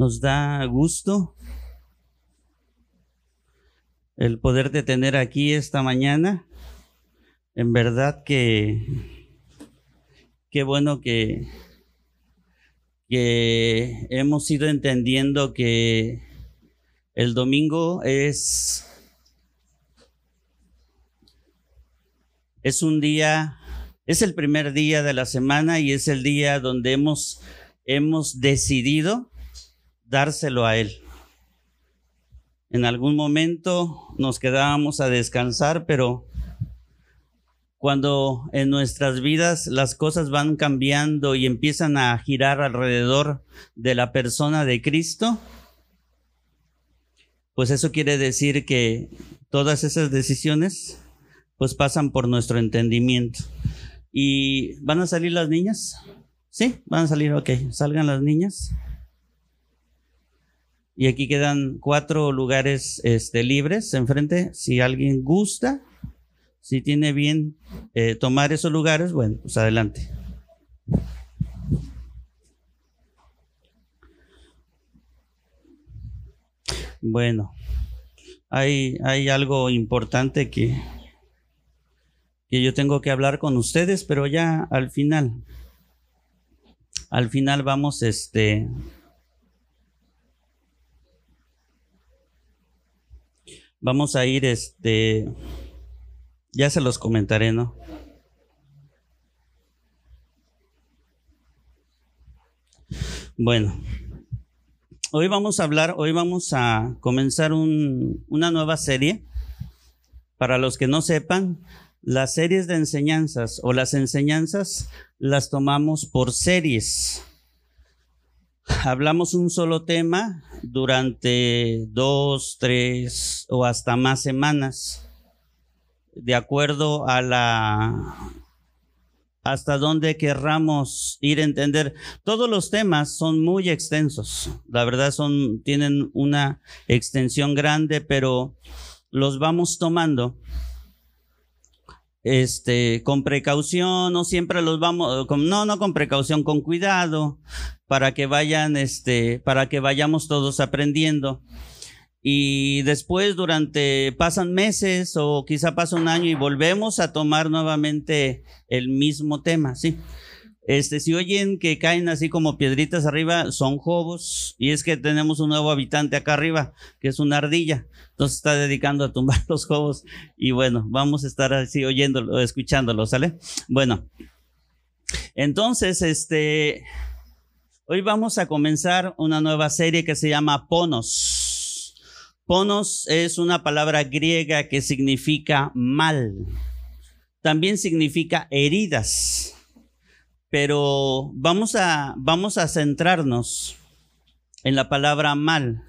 Nos da gusto el poderte tener aquí esta mañana. En verdad que qué bueno que, que hemos ido entendiendo que el domingo es, es un día, es el primer día de la semana y es el día donde hemos, hemos decidido dárselo a Él. En algún momento nos quedábamos a descansar, pero cuando en nuestras vidas las cosas van cambiando y empiezan a girar alrededor de la persona de Cristo, pues eso quiere decir que todas esas decisiones pues pasan por nuestro entendimiento. ¿Y van a salir las niñas? Sí, van a salir, ok, salgan las niñas. Y aquí quedan cuatro lugares este, libres enfrente. Si alguien gusta, si tiene bien eh, tomar esos lugares, bueno, pues adelante. Bueno, hay, hay algo importante que, que yo tengo que hablar con ustedes, pero ya al final, al final vamos, este, Vamos a ir, este, ya se los comentaré, ¿no? Bueno, hoy vamos a hablar, hoy vamos a comenzar una nueva serie. Para los que no sepan, las series de enseñanzas o las enseñanzas las tomamos por series hablamos un solo tema durante dos, tres o hasta más semanas, de acuerdo a la hasta donde querramos ir a entender. Todos los temas son muy extensos, la verdad son, tienen una extensión grande, pero los vamos tomando este, con precaución, no siempre los vamos, con, no, no con precaución, con cuidado, para que vayan, este, para que vayamos todos aprendiendo. Y después, durante, pasan meses o quizá pasa un año y volvemos a tomar nuevamente el mismo tema, ¿sí? Este, si oyen que caen así como piedritas arriba, son jobos, y es que tenemos un nuevo habitante acá arriba, que es una ardilla. Entonces está dedicando a tumbar los jobos, y bueno, vamos a estar así oyéndolo, escuchándolo, ¿sale? Bueno, entonces, este, hoy vamos a comenzar una nueva serie que se llama Ponos. Ponos es una palabra griega que significa mal. También significa heridas pero vamos a, vamos a centrarnos en la palabra mal.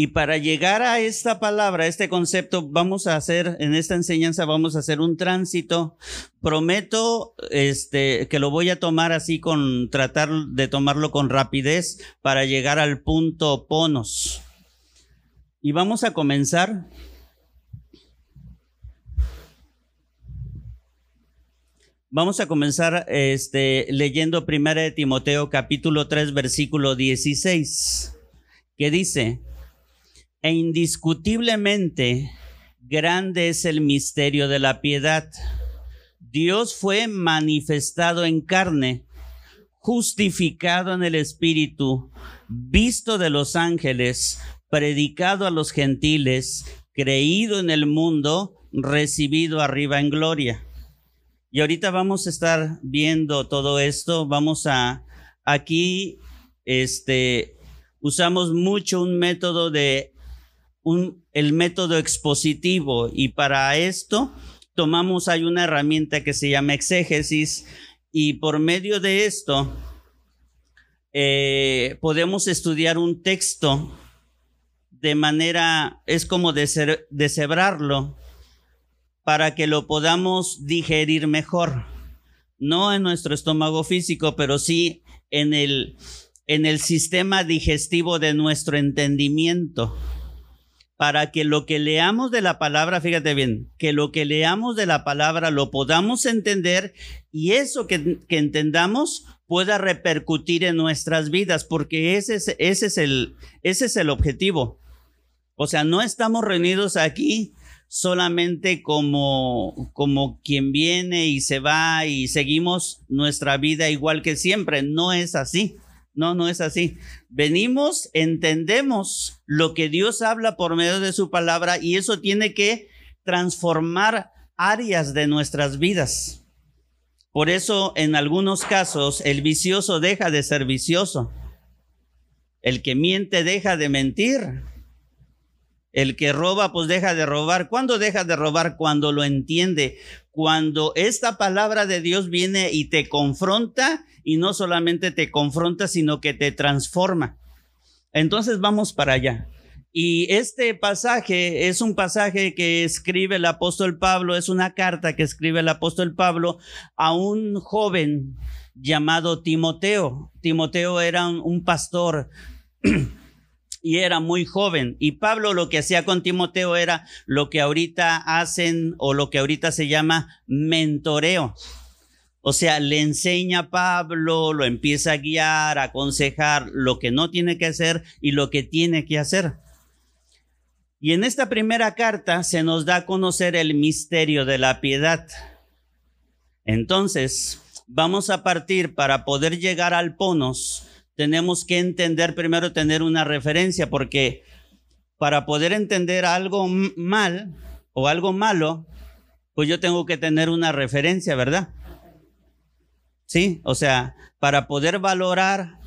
Y para llegar a esta palabra, a este concepto, vamos a hacer, en esta enseñanza vamos a hacer un tránsito. Prometo, este, que lo voy a tomar así con, tratar de tomarlo con rapidez para llegar al punto ponos. Y vamos a comenzar Vamos a comenzar este, leyendo 1 de Timoteo capítulo 3 versículo 16, que dice, e indiscutiblemente grande es el misterio de la piedad. Dios fue manifestado en carne, justificado en el Espíritu, visto de los ángeles, predicado a los gentiles, creído en el mundo, recibido arriba en gloria. Y ahorita vamos a estar viendo todo esto. Vamos a, aquí, este, usamos mucho un método de, un, el método expositivo. Y para esto tomamos, hay una herramienta que se llama exégesis. Y por medio de esto eh, podemos estudiar un texto de manera, es como deshebrarlo para que lo podamos digerir mejor. No en nuestro estómago físico, pero sí en el, en el sistema digestivo de nuestro entendimiento. Para que lo que leamos de la palabra, fíjate bien, que lo que leamos de la palabra lo podamos entender y eso que, entendamos pueda repercutir en nuestras vidas, porque ese es, ese es, el, ese es el objetivo. O sea, no estamos reunidos aquí solamente como, como quien viene y se va y seguimos nuestra vida igual que siempre. No es así. No, no es así. Venimos, entendemos lo que Dios habla por medio de su palabra y eso tiene que transformar áreas de nuestras vidas. Por eso en algunos casos el vicioso deja de ser vicioso. El que miente deja de mentir. El que roba pues deja de robar. ¿Cuándo deja de robar? Cuando lo entiende. Cuando esta palabra de Dios viene y te confronta y no solamente te confronta, sino que te transforma. Entonces vamos para allá. Y este pasaje es un pasaje que escribe el apóstol Pablo, es una carta que escribe el apóstol Pablo a un joven llamado Timoteo. Timoteo era un, pastor y era muy joven. Y Pablo lo que hacía con Timoteo era lo que ahorita hacen o lo que ahorita se llama mentoreo. O sea, le enseña a Pablo, lo empieza a guiar, a aconsejar lo que no tiene que hacer y lo que tiene que hacer. Y en esta primera carta se nos da a conocer el misterio de la piedad. Entonces, vamos a partir para poder llegar al ponos. Tenemos que entender primero, tener una referencia, porque para poder entender algo mal o algo malo, pues yo tengo que tener una referencia, ¿verdad? Sí, o sea, para poder valorar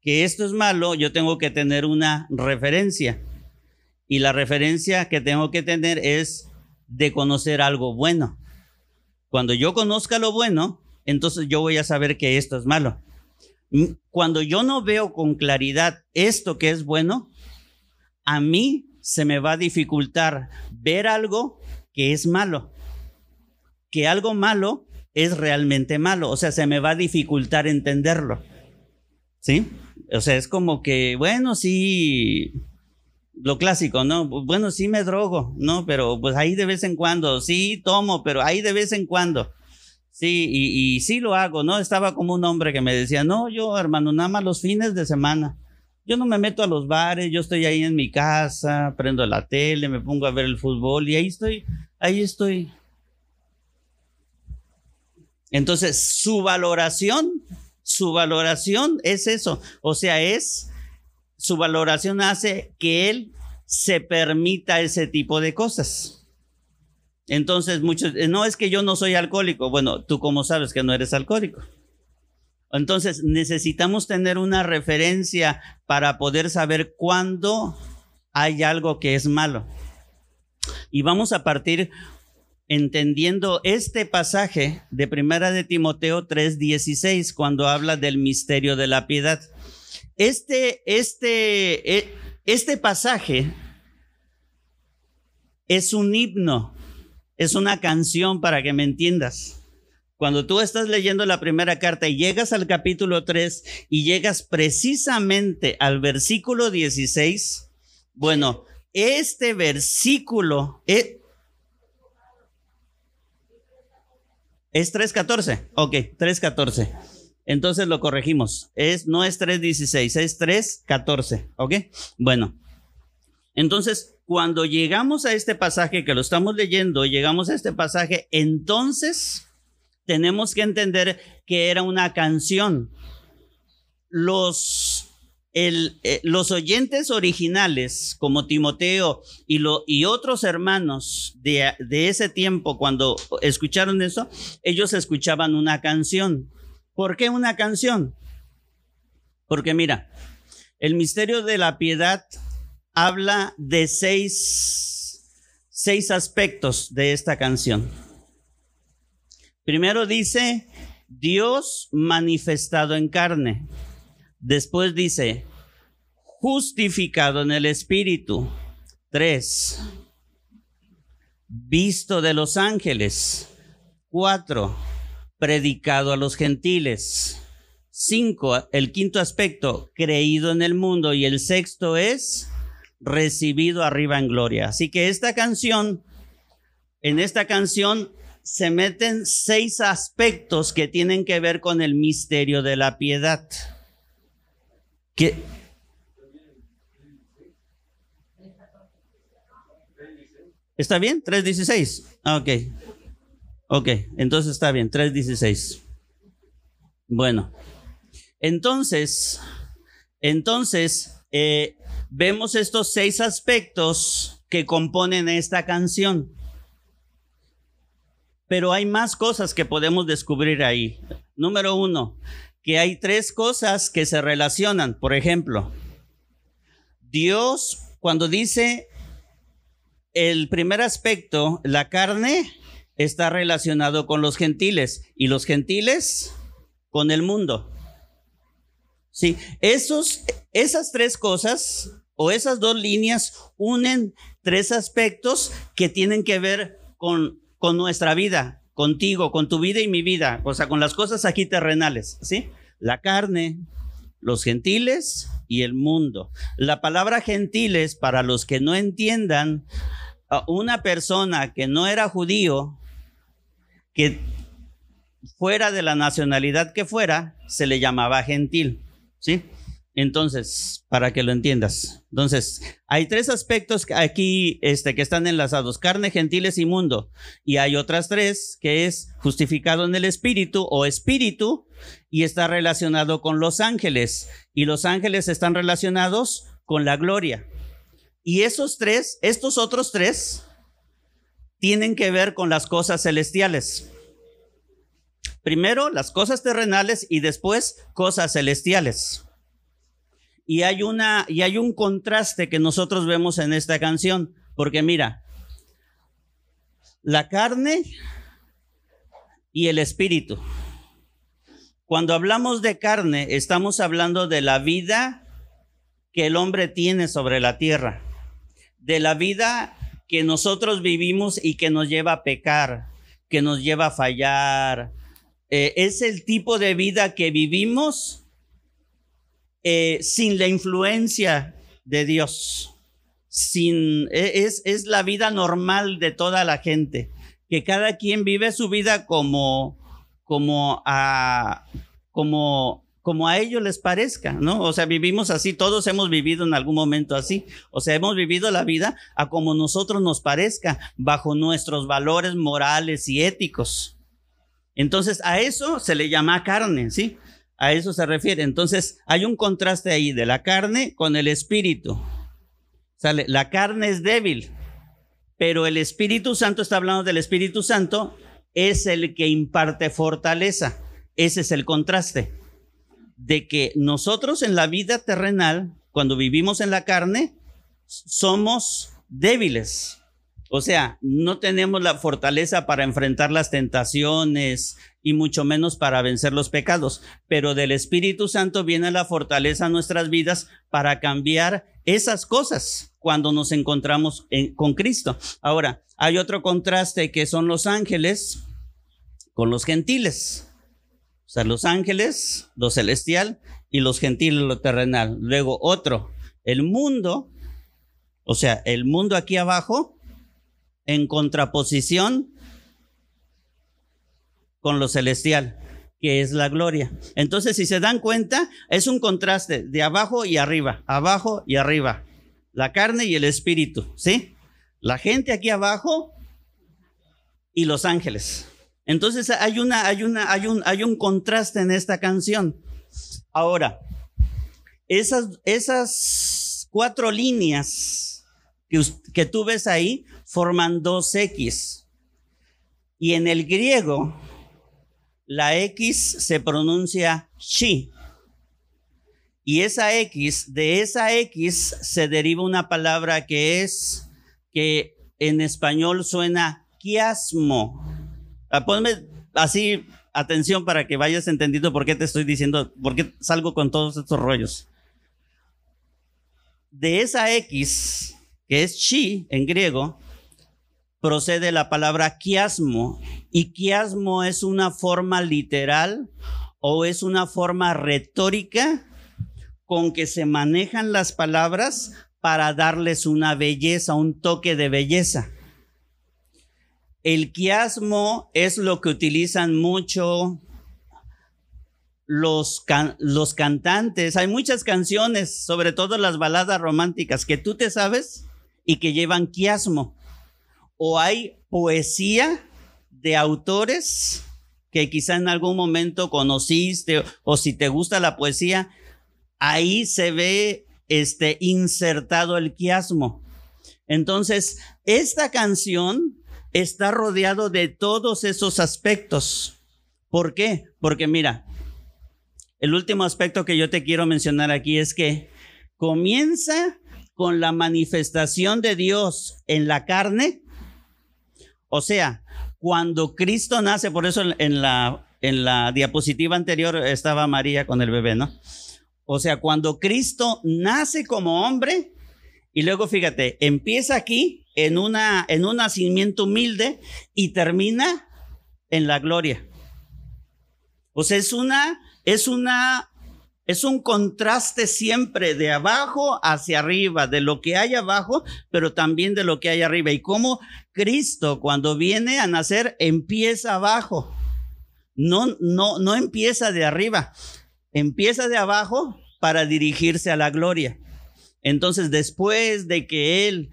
que esto es malo, yo tengo que tener una referencia. Y la referencia que tengo que tener es de conocer algo bueno. Cuando yo conozca lo bueno, entonces yo voy a saber que esto es malo. Cuando yo no veo con claridad esto que es bueno, a mí se me va a dificultar ver algo que es malo. Que algo malo es realmente malo. O sea, se me va a dificultar entenderlo. ¿Sí? O sea, es como que, bueno, sí, lo clásico, ¿no? Bueno, sí me drogo, ¿no? Pero pues ahí de vez en cuando, sí tomo, pero ahí de vez en cuando. Sí, y, sí lo hago, ¿no? Estaba como un hombre que me decía, no, yo hermano, nada más los fines de semana. Yo no me meto a los bares, yo estoy ahí en mi casa, prendo la tele, me pongo a ver el fútbol y ahí estoy, ahí estoy. Entonces, su valoración, su valoración es eso, o sea, es su valoración hace que él se permita ese tipo de cosas. Entonces, muchos, eh, no es que yo no soy alcohólico. Bueno, tú como sabes que no eres alcohólico. Entonces, necesitamos tener una referencia para poder saber cuándo hay algo que es malo. Y vamos a partir entendiendo este pasaje de Primera de Timoteo 3:16 cuando habla del misterio de la piedad. Este, este, e, este pasaje es un himno, es una canción para que me entiendas. Cuando tú estás leyendo la primera carta y llegas al capítulo 3 y llegas precisamente al versículo 16, bueno, este versículo es, es 3.14. Ok, 3.14. Entonces lo corregimos. Es, no es 3.16, es 3.14. ¿Ok? Bueno. Entonces, cuando llegamos a este pasaje que lo estamos leyendo, llegamos a este pasaje, entonces tenemos que entender que era una canción. Los, eh, los oyentes originales, como Timoteo y, lo, y otros hermanos de, de ese tiempo, cuando escucharon eso, ellos escuchaban una canción. ¿Por qué una canción? Porque mira, el misterio de la piedad habla de seis, seis aspectos de esta canción. Primero dice, Dios manifestado en carne. Después dice, justificado en el Espíritu. Tres, visto de los ángeles. Cuatro, predicado a los gentiles. Cinco, el quinto aspecto, creído en el mundo. Y el sexto es recibido arriba en gloria. Así que esta canción, en esta canción se meten seis aspectos que tienen que ver con el misterio de la piedad. ¿Está bien? 3.16. Ah, ok. Ok, entonces está bien, 3.16. Bueno, entonces, entonces, eh, vemos estos seis aspectos que componen esta canción. Pero hay más cosas que podemos descubrir ahí. Número uno, que hay tres cosas que se relacionan. Por ejemplo, Dios, cuando dice el primer aspecto, la carne, está relacionado con los gentiles y los gentiles con el mundo. Sí, esos, esas tres cosas o esas dos líneas unen tres aspectos que tienen que ver con, con nuestra vida, contigo, con tu vida y mi vida, o sea, con las cosas aquí terrenales, ¿sí? La carne, los gentiles y el mundo. La palabra gentiles, para los que no entiendan, una persona que no era judío, que fuera de la nacionalidad que fuera, se le llamaba gentil, ¿sí? Entonces, para que lo entiendas. Entonces, hay tres aspectos aquí este, que están enlazados, carne, gentiles y mundo. Y hay otras tres, que es justificado en el espíritu o espíritu, y está relacionado con los ángeles. Y los ángeles están relacionados con la gloria. Y esos tres, estos otros tres, tienen que ver con las cosas celestiales. Primero las cosas terrenales y después cosas celestiales. Y hay una y hay un contraste que nosotros vemos en esta canción, porque mira, la carne y el espíritu. Cuando hablamos de carne, estamos hablando de la vida que el hombre tiene sobre la tierra, de la vida que nosotros vivimos y que nos lleva a pecar, que nos lleva a fallar. Eh, es el tipo de vida que vivimos eh, sin la influencia de Dios. Sin, e, es, es la vida normal de toda la gente, que cada quien vive su vida como, como a, como como a ellos les parezca, ¿no? O sea, vivimos así, todos hemos vivido en algún momento así. O sea, hemos vivido la vida a como nosotros nos parezca, bajo nuestros valores morales y éticos. Entonces, a eso se le llama carne, ¿sí? A eso se refiere. Entonces, hay un contraste ahí de la carne con el espíritu. Sale, la carne es débil, pero el Espíritu Santo, está hablando del Espíritu Santo, es el que imparte fortaleza. Ese es el contraste de que nosotros en la vida terrenal, cuando vivimos en la carne, somos débiles. O sea, no tenemos la fortaleza para enfrentar las tentaciones y mucho menos para vencer los pecados, pero del Espíritu Santo viene la fortaleza a nuestras vidas para cambiar esas cosas cuando nos encontramos con Cristo. Ahora, hay otro contraste que son los ángeles con los gentiles. O sea, los ángeles, lo celestial, y los gentiles, lo terrenal. Luego otro, el mundo, o sea, el mundo aquí abajo, en contraposición con lo celestial, que es la gloria. Entonces, si se dan cuenta, es un contraste de abajo y arriba, abajo y arriba. La carne y el espíritu, ¿sí? La gente aquí abajo y los ángeles. Entonces hay una, hay una, hay un, hay un contraste en esta canción. Ahora, esas, esas cuatro líneas que, que tú ves ahí forman dos X. Y en el griego, la X se pronuncia chi. Y esa X, de esa X se deriva una palabra que es, que en español suena quiasmo. Ah, ponme así atención para que vayas entendiendo por qué te estoy diciendo, por qué salgo con todos estos rollos. De esa X, que es chi en griego, procede la palabra quiasmo. Y quiasmo es una forma literal o es una forma retórica con que se manejan las palabras para darles una belleza, un toque de belleza. El quiasmo es lo que utilizan mucho los, los cantantes. Hay muchas canciones, sobre todo las baladas románticas, que tú te sabes y que llevan quiasmo. O hay poesía de autores que quizá en algún momento conociste o, si te gusta la poesía, ahí se ve este insertado el quiasmo. Entonces, esta canción está rodeado de todos esos aspectos. ¿Por qué? Porque mira, el último aspecto que yo te quiero mencionar aquí es que comienza con la manifestación de Dios en la carne. O sea, cuando Cristo nace, por eso en la, en la diapositiva anterior estaba María con el bebé, ¿no? O sea, cuando Cristo nace como hombre, y luego fíjate, empieza aquí en, una, en un nacimiento humilde y termina en la gloria. O sea, es una, es una, es un contraste siempre de abajo hacia arriba, de lo que hay abajo, pero también de lo que hay arriba. Y cómo Cristo cuando viene a nacer empieza abajo. No, no, no empieza de arriba, empieza de abajo para dirigirse a la gloria. Entonces, después de que Él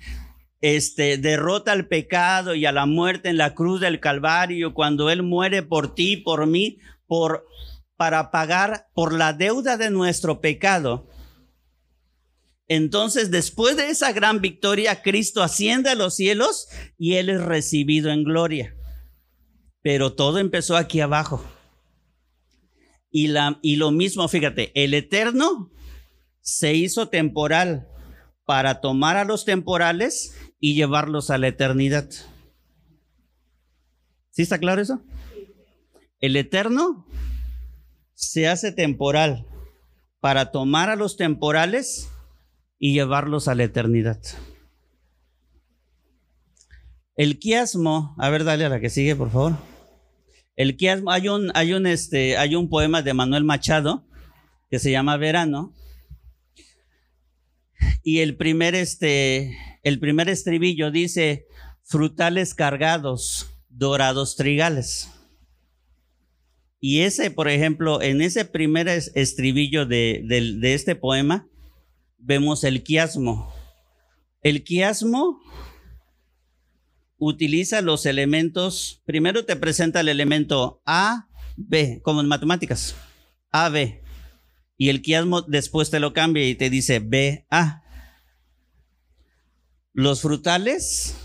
este, derrota al pecado y a la muerte en la cruz del Calvario, cuando Él muere por ti, por mí, por, para pagar por la deuda de nuestro pecado. Entonces, después de esa gran victoria, Cristo asciende a los cielos y Él es recibido en gloria. Pero todo empezó aquí abajo. Y, la, y lo mismo, fíjate, el eterno se hizo temporal para tomar a los temporales y llevarlos a la eternidad. ¿Sí está claro eso? El eterno se hace temporal para tomar a los temporales y llevarlos a la eternidad. El quiasmo, a ver, dale a la que sigue, por favor. El quiasmo, hay un, hay un, este, hay un poema de Manuel Machado que se llama Verano, y el primer, este, el primer estribillo dice, frutales cargados, dorados trigales. Y ese, por ejemplo, en ese primer estribillo de, este poema, vemos el quiasmo. El quiasmo utiliza los elementos, primero te presenta el elemento A, B, como en matemáticas, A, B. Y el quiasmo después te lo cambia y te dice B, A. Los frutales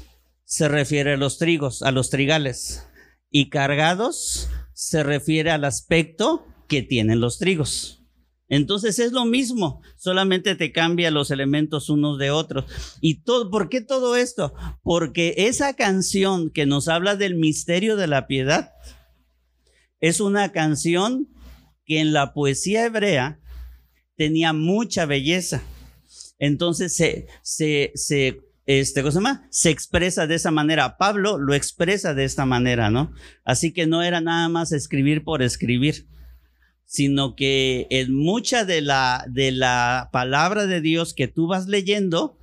se refiere a los trigos, a los trigales, y cargados se refiere al aspecto que tienen los trigos. Entonces es lo mismo, solamente te cambia los elementos unos de otros. ¿Y todo, por qué todo esto? Porque esa canción que nos habla del misterio de la piedad es una canción que en la poesía hebrea tenía mucha belleza. Entonces se, se, se este, ¿cómo se llama? Se expresa de esa manera. Pablo lo expresa de esta manera, ¿no? Así que no era nada más escribir por escribir, sino que en mucha de la, de la palabra de Dios que tú vas leyendo,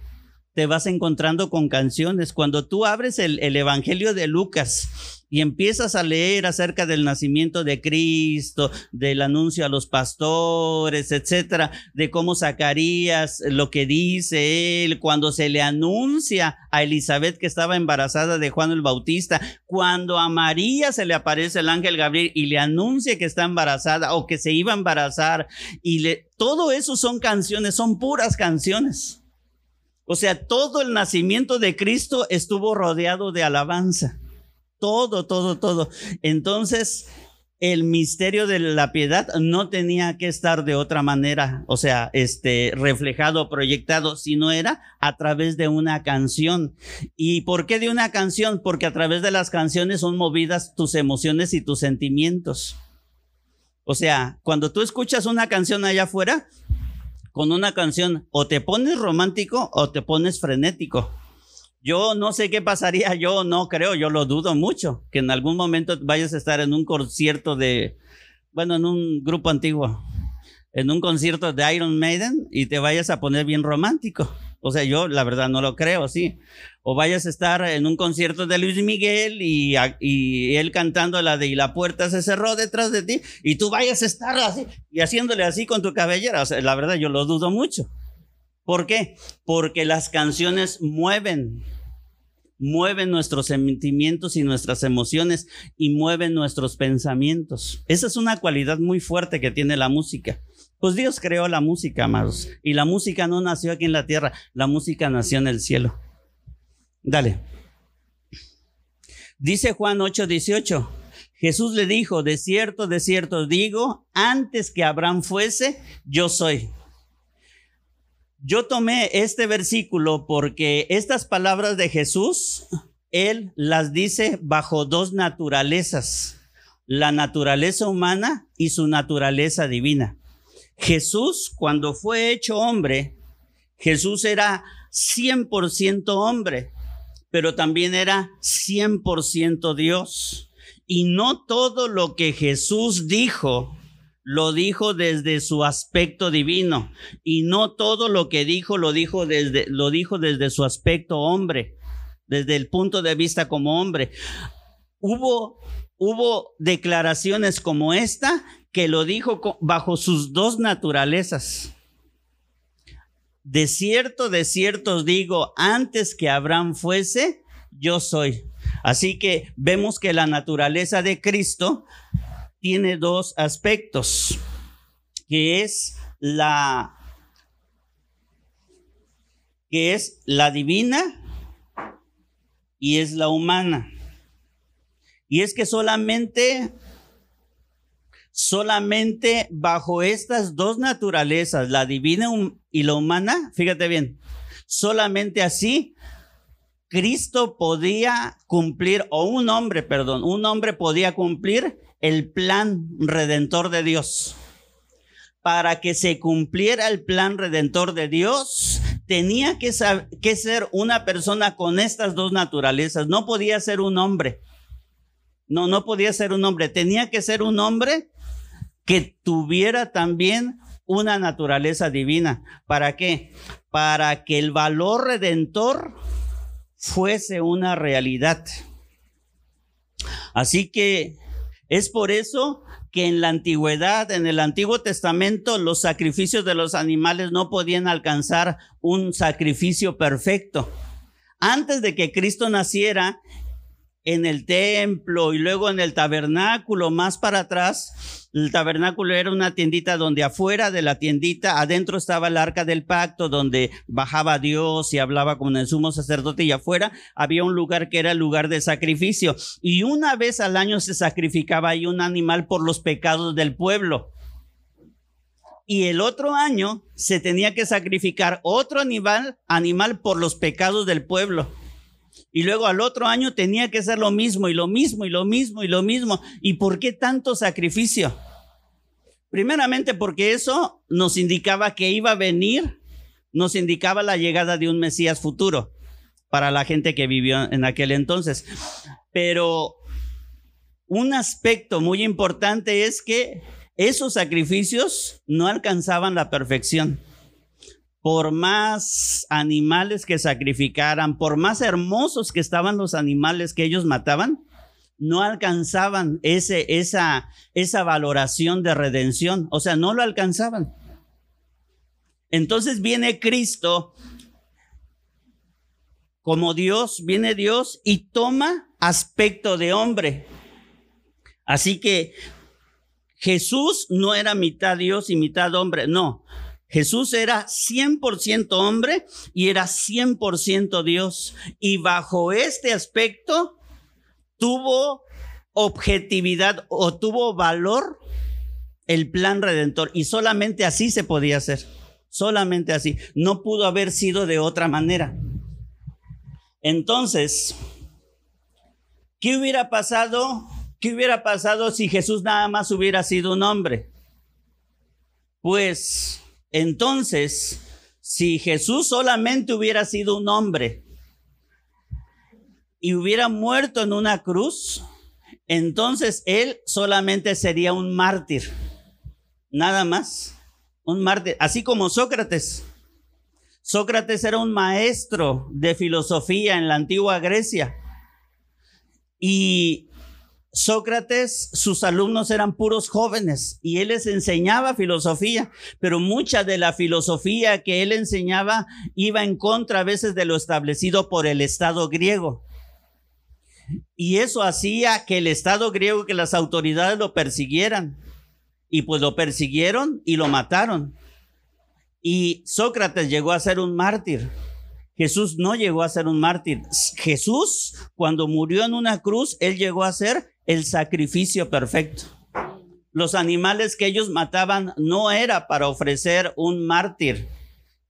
te vas encontrando con canciones. Cuando tú abres el, el Evangelio de Lucas, y empiezas a leer acerca del nacimiento de Cristo, del anuncio a los pastores, etcétera, de cómo Zacarías, lo que dice él, cuando se le anuncia a Elizabeth que estaba embarazada de Juan el Bautista, cuando a María se le aparece el ángel Gabriel y le anuncia que está embarazada o que se iba a embarazar, y le, todo eso son canciones, son puras canciones. O sea, todo el nacimiento de Cristo estuvo rodeado de alabanza. Todo, todo, todo. Entonces, el misterio de la piedad no tenía que estar de otra manera, o sea, este, reflejado, proyectado, sino era a través de una canción. ¿Y por qué de una canción? Porque a través de las canciones son movidas tus emociones y tus sentimientos. O sea, cuando tú escuchas una canción allá afuera, con una canción o te pones romántico o te pones frenético. Yo no sé qué pasaría, yo no creo, yo lo dudo mucho, que en algún momento vayas a estar en un concierto de, bueno, en un grupo antiguo, en un concierto de Iron Maiden y te vayas a poner bien romántico. O sea, yo la verdad no lo creo, sí. O vayas a estar en un concierto de Luis Miguel y, él cantando la de y la puerta se cerró detrás de ti y tú vayas a estar así y haciéndole así con tu cabellera. O sea, la verdad yo lo dudo mucho. ¿Por qué? Porque las canciones mueven, mueven nuestros sentimientos y nuestras emociones y mueven nuestros pensamientos. Esa es una cualidad muy fuerte que tiene la música. Pues Dios creó la música, amados. Y la música no nació aquí en la tierra, la música nació en el cielo. Dale. Dice Juan 8:18. Jesús le dijo, de cierto, de cierto digo, antes que Abraham fuese, yo soy. Yo tomé este versículo porque estas palabras de Jesús, Él las dice bajo dos naturalezas, la naturaleza humana y su naturaleza divina. Jesús, cuando fue hecho hombre, Jesús era 100% hombre, pero también era 100% Dios. Y no todo lo que Jesús dijo lo dijo desde su aspecto divino y no todo lo que dijo lo dijo desde lo dijo desde su aspecto hombre, desde el punto de vista como hombre. Hubo hubo declaraciones como esta que lo dijo bajo sus dos naturalezas. De cierto, de cierto os digo, antes que Abraham fuese, yo soy. Así que vemos que la naturaleza de Cristo tiene dos aspectos, que es la que es la divina y es la humana. Y es que solamente solamente bajo estas dos naturalezas, la divina y la humana, fíjate bien, solamente así Cristo podía cumplir, o un hombre, perdón, un hombre podía cumplir el plan redentor de Dios. Para que se cumpliera el plan redentor de Dios, tenía que, que ser una persona con estas dos naturalezas. No podía ser un hombre. No, no podía ser un hombre. Tenía que ser un hombre que tuviera también una naturaleza divina. ¿Para qué? Para que el valor redentor fuese una realidad. Así que es por eso que en la antigüedad, en el Antiguo Testamento, los sacrificios de los animales no podían alcanzar un sacrificio perfecto. Antes de que Cristo naciera, en el templo y luego en el tabernáculo, más para atrás, el tabernáculo era una tiendita donde afuera de la tiendita, adentro estaba el arca del pacto, donde bajaba Dios y hablaba con el sumo sacerdote y afuera había un lugar que era el lugar de sacrificio. Y una vez al año se sacrificaba ahí un animal por los pecados del pueblo. Y el otro año se tenía que sacrificar otro animal, animal por los pecados del pueblo. Y luego al otro año tenía que ser lo mismo y lo mismo y lo mismo y lo mismo. ¿Y por qué tanto sacrificio? Primeramente porque eso nos indicaba que iba a venir, nos indicaba la llegada de un Mesías futuro para la gente que vivió en aquel entonces. Pero un aspecto muy importante es que esos sacrificios no alcanzaban la perfección por más animales que sacrificaran, por más hermosos que estaban los animales que ellos mataban, no alcanzaban ese, esa, esa valoración de redención, o sea, no lo alcanzaban. Entonces viene Cristo como Dios, viene Dios y toma aspecto de hombre. Así que Jesús no era mitad Dios y mitad hombre, no. Jesús era 100% hombre y era 100% Dios. Y bajo este aspecto tuvo objetividad o tuvo valor el plan redentor. Y solamente así se podía hacer. Solamente así. No pudo haber sido de otra manera. Entonces, ¿qué hubiera pasado? ¿Qué hubiera pasado si Jesús nada más hubiera sido un hombre? Pues entonces, si Jesús solamente hubiera sido un hombre y hubiera muerto en una cruz, entonces él solamente sería un mártir. Nada más. Un mártir. Así como Sócrates. Sócrates era un maestro de filosofía en la antigua Grecia. Y Sócrates, sus alumnos eran puros jóvenes y él les enseñaba filosofía, pero mucha de la filosofía que él enseñaba iba en contra a veces de lo establecido por el Estado griego. Y eso hacía que el Estado griego, que las autoridades lo persiguieran. Y pues lo persiguieron y lo mataron. Y Sócrates llegó a ser un mártir. Jesús no llegó a ser un mártir. Jesús, cuando murió en una cruz, él llegó a ser el sacrificio perfecto. Los animales que ellos mataban no era para ofrecer un mártir,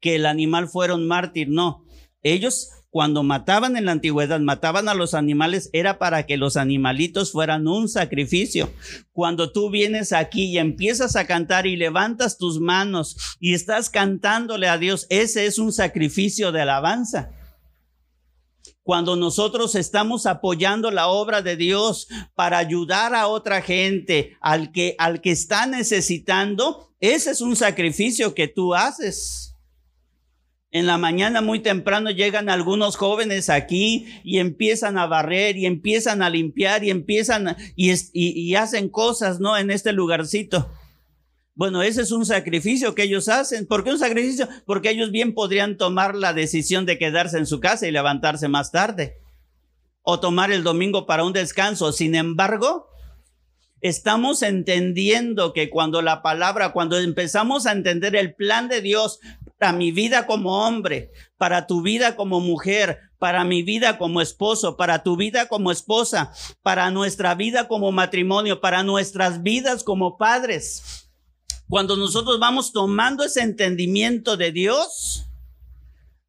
que el animal fuera un mártir, no. Ellos cuando mataban en la antigüedad, mataban a los animales, era para que los animalitos fueran un sacrificio. Cuando tú vienes aquí y empiezas a cantar y levantas tus manos y estás cantándole a Dios, ese es un sacrificio de alabanza cuando nosotros estamos apoyando la obra de Dios para ayudar a otra gente, al que, al que está necesitando, ese es un sacrificio que tú haces. En la mañana muy temprano llegan algunos jóvenes aquí y empiezan a barrer y empiezan a limpiar y empiezan y, y, y hacen cosas, ¿no? En este lugarcito. Bueno, ese es un sacrificio que ellos hacen. ¿Por qué un sacrificio? Porque ellos bien podrían tomar la decisión de quedarse en su casa y levantarse más tarde. O tomar el domingo para un descanso. Sin embargo, estamos entendiendo que cuando la palabra, cuando empezamos a entender el plan de Dios para mi vida como hombre, para tu vida como mujer, para mi vida como esposo, para tu vida como esposa, para nuestra vida como matrimonio, para nuestras vidas como padres cuando nosotros vamos tomando ese entendimiento de Dios,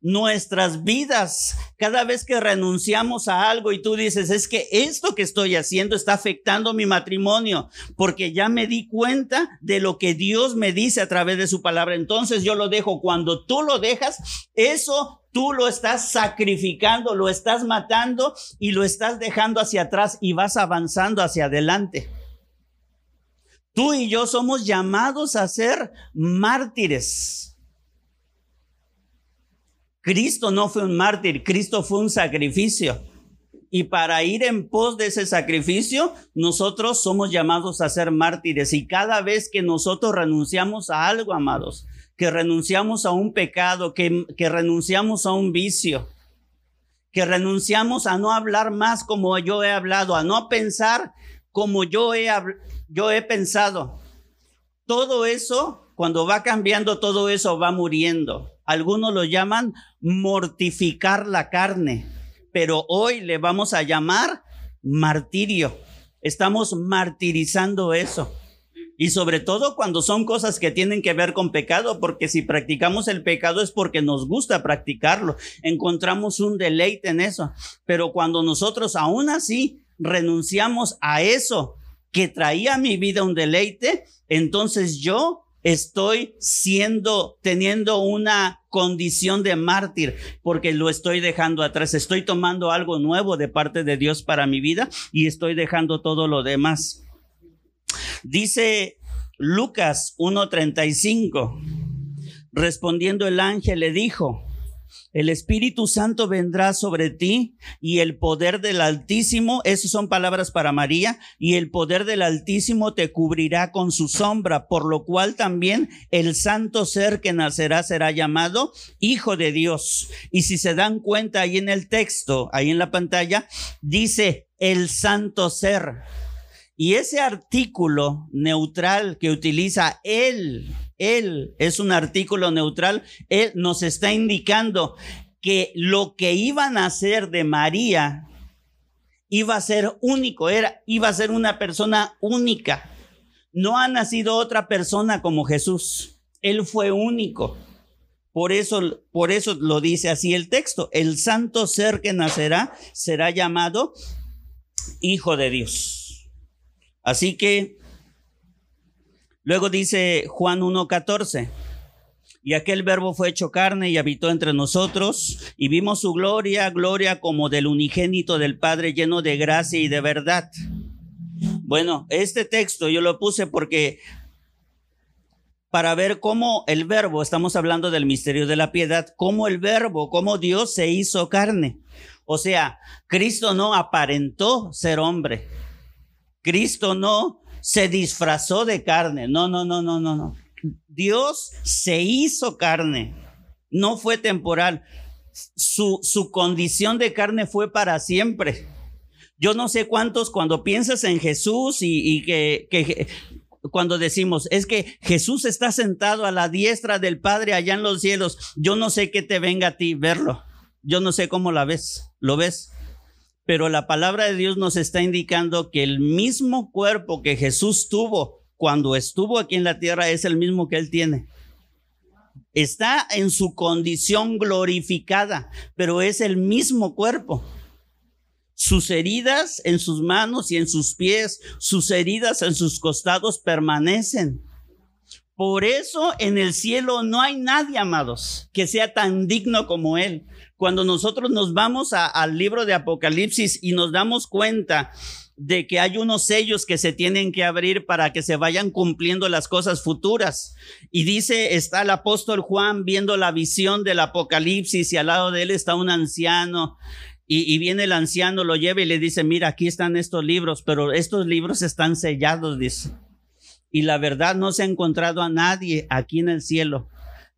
nuestras vidas, cada vez que renunciamos a algo y tú dices, es que esto que estoy haciendo está afectando mi matrimonio, porque ya me di cuenta de lo que Dios me dice a través de su palabra. Entonces yo lo dejo. Cuando tú lo dejas, eso tú lo estás sacrificando, lo estás matando y lo estás dejando hacia atrás y vas avanzando hacia adelante. Tú y yo somos llamados a ser mártires. Cristo no fue un mártir, Cristo fue un sacrificio. Y para ir en pos de ese sacrificio, nosotros somos llamados a ser mártires. Y cada vez que nosotros renunciamos a algo, amados, que renunciamos a un pecado, que, que renunciamos a un vicio, que renunciamos a no hablar más como yo he hablado, a no pensar como yo he, yo he pensado. Todo eso, cuando va cambiando, todo eso va muriendo. Algunos lo llaman mortificar la carne, pero hoy le vamos a llamar martirio. Estamos martirizando eso. Y sobre todo cuando son cosas que tienen que ver con pecado, porque si practicamos el pecado es porque nos gusta practicarlo. Encontramos un deleite en eso. Pero cuando nosotros aún así renunciamos a eso que traía a mi vida un deleite, entonces yo estoy siendo, teniendo una condición de mártir porque lo estoy dejando atrás. Estoy tomando algo nuevo de parte de Dios para mi vida y estoy dejando todo lo demás. Dice Lucas 1.35, respondiendo el ángel le dijo, el Espíritu Santo vendrá sobre ti y el poder del Altísimo, esas son palabras para María, y el poder del Altísimo te cubrirá con su sombra, por lo cual también el santo ser que nacerá será llamado Hijo de Dios. Y si se dan cuenta ahí en el texto, ahí en la pantalla, dice el santo ser. Y ese artículo neutral que utiliza él, él es un artículo neutral, él nos está indicando que lo que iban a hacer de María iba a ser único, era, iba a ser una persona única. No ha nacido otra persona como Jesús. Él fue único. Por eso, por eso lo dice así el texto. El santo ser que nacerá será llamado Hijo de Dios. Así que luego dice Juan 1.14. Y aquel verbo fue hecho carne y habitó entre nosotros, y vimos su gloria, gloria como del unigénito del Padre lleno de gracia y de verdad. Bueno, este texto yo lo puse porque para ver cómo el verbo, estamos hablando del misterio de la piedad, cómo el verbo, cómo Dios se hizo carne. O sea, Cristo no aparentó ser hombre. Cristo no se disfrazó de carne. No, no, no, no, no, no. Dios se hizo carne. No fue temporal. Su, su condición de carne fue para siempre. Yo no sé cuántos cuando piensas en Jesús y, y que, que, cuando decimos, es que Jesús está sentado a la diestra del Padre allá en los cielos, yo no sé qué te venga a ti verlo. Yo no sé cómo la ves, lo ves. Pero la palabra de Dios nos está indicando que el mismo cuerpo que Jesús tuvo cuando estuvo aquí en la tierra es el mismo que él tiene. Está en su condición glorificada, pero es el mismo cuerpo. Sus heridas en sus manos y en sus pies, sus heridas en sus costados permanecen. Por eso en el cielo no hay nadie, amados, que sea tan digno como Él. Cuando nosotros nos vamos al libro de Apocalipsis y nos damos cuenta de que hay unos sellos que se tienen que abrir para que se vayan cumpliendo las cosas futuras. Y dice, está el apóstol Juan viendo la visión del Apocalipsis y al lado de él está un anciano y, viene el anciano, lo lleva y le dice, mira, aquí están estos libros, pero estos libros están sellados, dice. Y la verdad no se ha encontrado a nadie aquí en el cielo,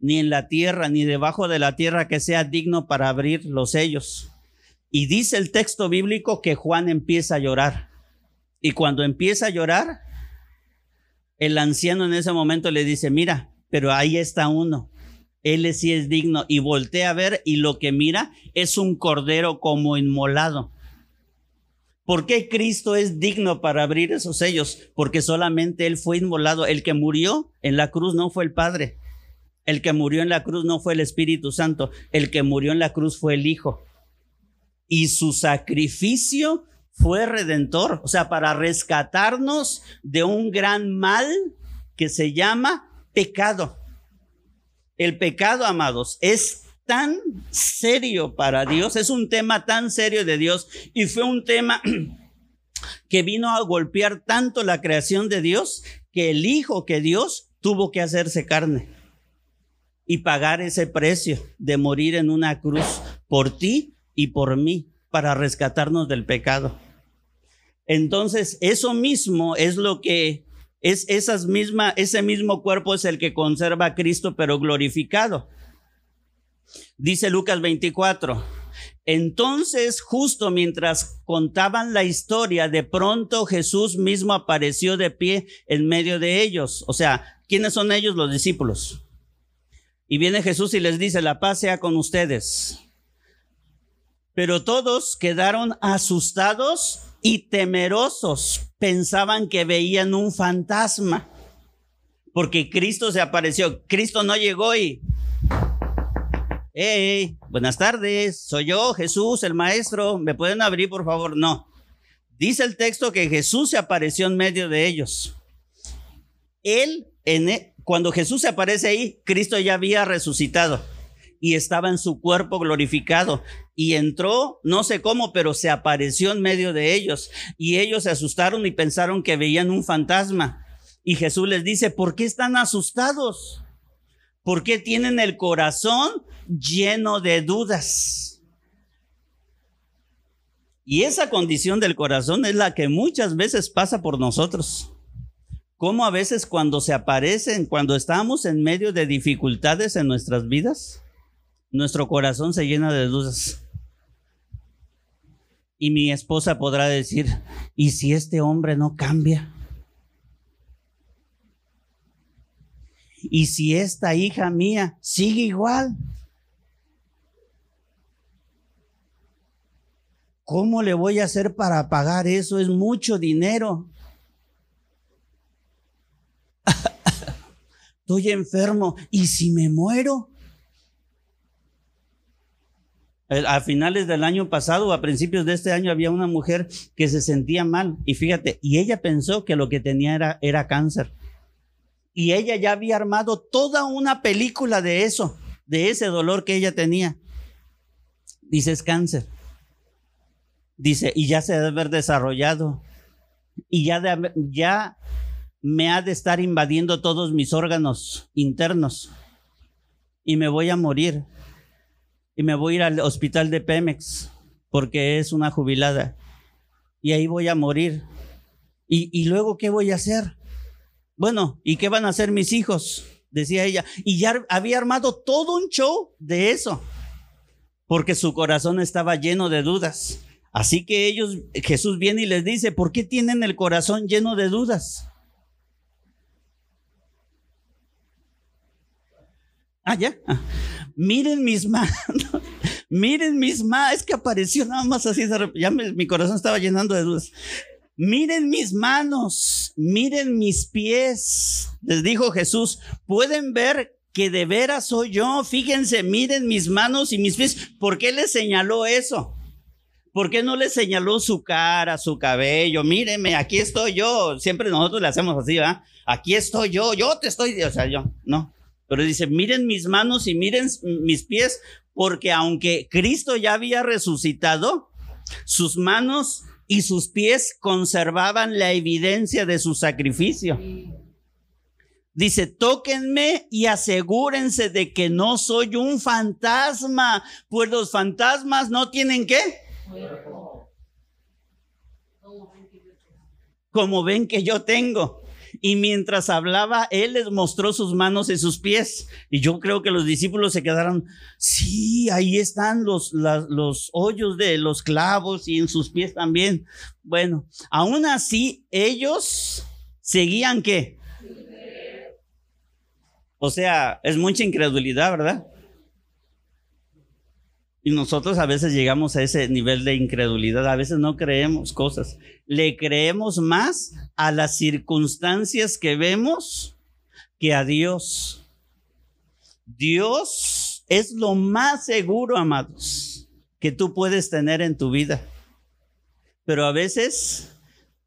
ni en la tierra, ni debajo de la tierra que sea digno para abrir los sellos. Y dice el texto bíblico que Juan empieza a llorar. Y cuando empieza a llorar, el anciano en ese momento le dice, mira, pero ahí está uno él sí es digno y voltea a ver y lo que mira es un cordero como inmolado. ¿Por qué Cristo es digno para abrir esos sellos? Porque solamente Él fue inmolado. El que murió en la cruz no fue el Padre. El que murió en la cruz no fue el Espíritu Santo. El que murió en la cruz fue el Hijo. Y su sacrificio fue redentor. O sea, para rescatarnos de un gran mal que se llama pecado. El pecado, amados, es tan serio para Dios, es un tema tan serio de Dios y fue un tema que vino a golpear tanto la creación de Dios que el Hijo que Dios tuvo que hacerse carne y pagar ese precio de morir en una cruz por ti y por mí para rescatarnos del pecado. Entonces, eso mismo es lo que es esas misma, ese mismo cuerpo es el que conserva a Cristo, pero glorificado. Dice Lucas 24. Entonces, justo mientras contaban la historia, de pronto Jesús mismo apareció de pie en medio de ellos. O sea, ¿quiénes son ellos? Los discípulos. Y viene Jesús y les dice, la paz sea con ustedes. Pero todos quedaron asustados y temerosos pensaban que veían un fantasma, porque Cristo se apareció. Cristo no llegó y, hey, buenas tardes, soy yo, Jesús, el maestro, ¿me pueden abrir, por favor? No. Dice el texto que Jesús se apareció en medio de ellos. Él, en, e, cuando Jesús se aparece ahí, Cristo ya había resucitado y estaba en su cuerpo glorificado y entró, no sé cómo, pero se apareció en medio de ellos y ellos se asustaron y pensaron que veían un fantasma. Y Jesús les dice, ¿por qué están asustados? ¿Por qué tienen el corazón lleno de dudas? Y esa condición del corazón es la que muchas veces pasa por nosotros. Como a veces cuando se aparecen, cuando estamos en medio de dificultades en nuestras vidas, nuestro corazón se llena de dudas. Y mi esposa podrá decir, ¿y si este hombre no cambia? ¿Y si esta hija mía sigue igual? ¿Cómo le voy a hacer para pagar eso? Es mucho dinero. Estoy enfermo. ¿Y si me muero? A finales del año pasado o a principios de este año había una mujer que se sentía mal y fíjate, y ella pensó que lo que tenía era, cáncer. Y ella ya había armado toda una película de eso, de ese dolor que ella tenía. Dice, es cáncer. Dice, y ya se debe haber desarrollado. Y ya, ya me ha de estar invadiendo todos mis órganos internos y me voy a morir y me voy a ir al hospital de Pemex porque es una jubilada y ahí voy a morir. ¿Y, y luego qué voy a hacer? Bueno, ¿y qué van a hacer mis hijos? Decía ella. Y ya había armado todo un show de eso, porque su corazón estaba lleno de dudas. Así que ellos, Jesús viene y les dice, ¿por qué tienen el corazón lleno de dudas? Ah, ya. Ah. Miren mis manos. Miren mis manos. Es que apareció nada más así. Ya mi corazón estaba llenando de dudas. Miren mis manos. Miren mis pies. Les dijo Jesús. Pueden ver que de veras soy yo. Fíjense, miren mis manos y mis pies. ¿Por qué les señaló eso? ¿Por qué no le señaló su cara, su cabello? Míreme, aquí estoy yo. Siempre nosotros le hacemos así, ¿verdad? Aquí estoy yo, yo te estoy, o sea, yo, no. Pero dice, miren mis manos y miren mis pies, porque aunque Cristo ya había resucitado, sus manos y sus pies conservaban la evidencia de su sacrificio. Dice, tóquenme y asegúrense de que no soy un fantasma, pues los fantasmas no tienen qué? Como ven que yo tengo. Y mientras hablaba, él les mostró sus manos y sus pies. Y yo creo que los discípulos se quedaron, sí, ahí están los, los hoyos de los clavos y en sus pies también. Bueno, aún así, ellos seguían qué? O sea, es mucha incredulidad, ¿verdad? Y nosotros a veces llegamos a ese nivel de incredulidad, a veces no creemos cosas. Le creemos más a las circunstancias que vemos que a Dios. Dios es lo más seguro, amados, que tú puedes tener en tu vida. Pero a veces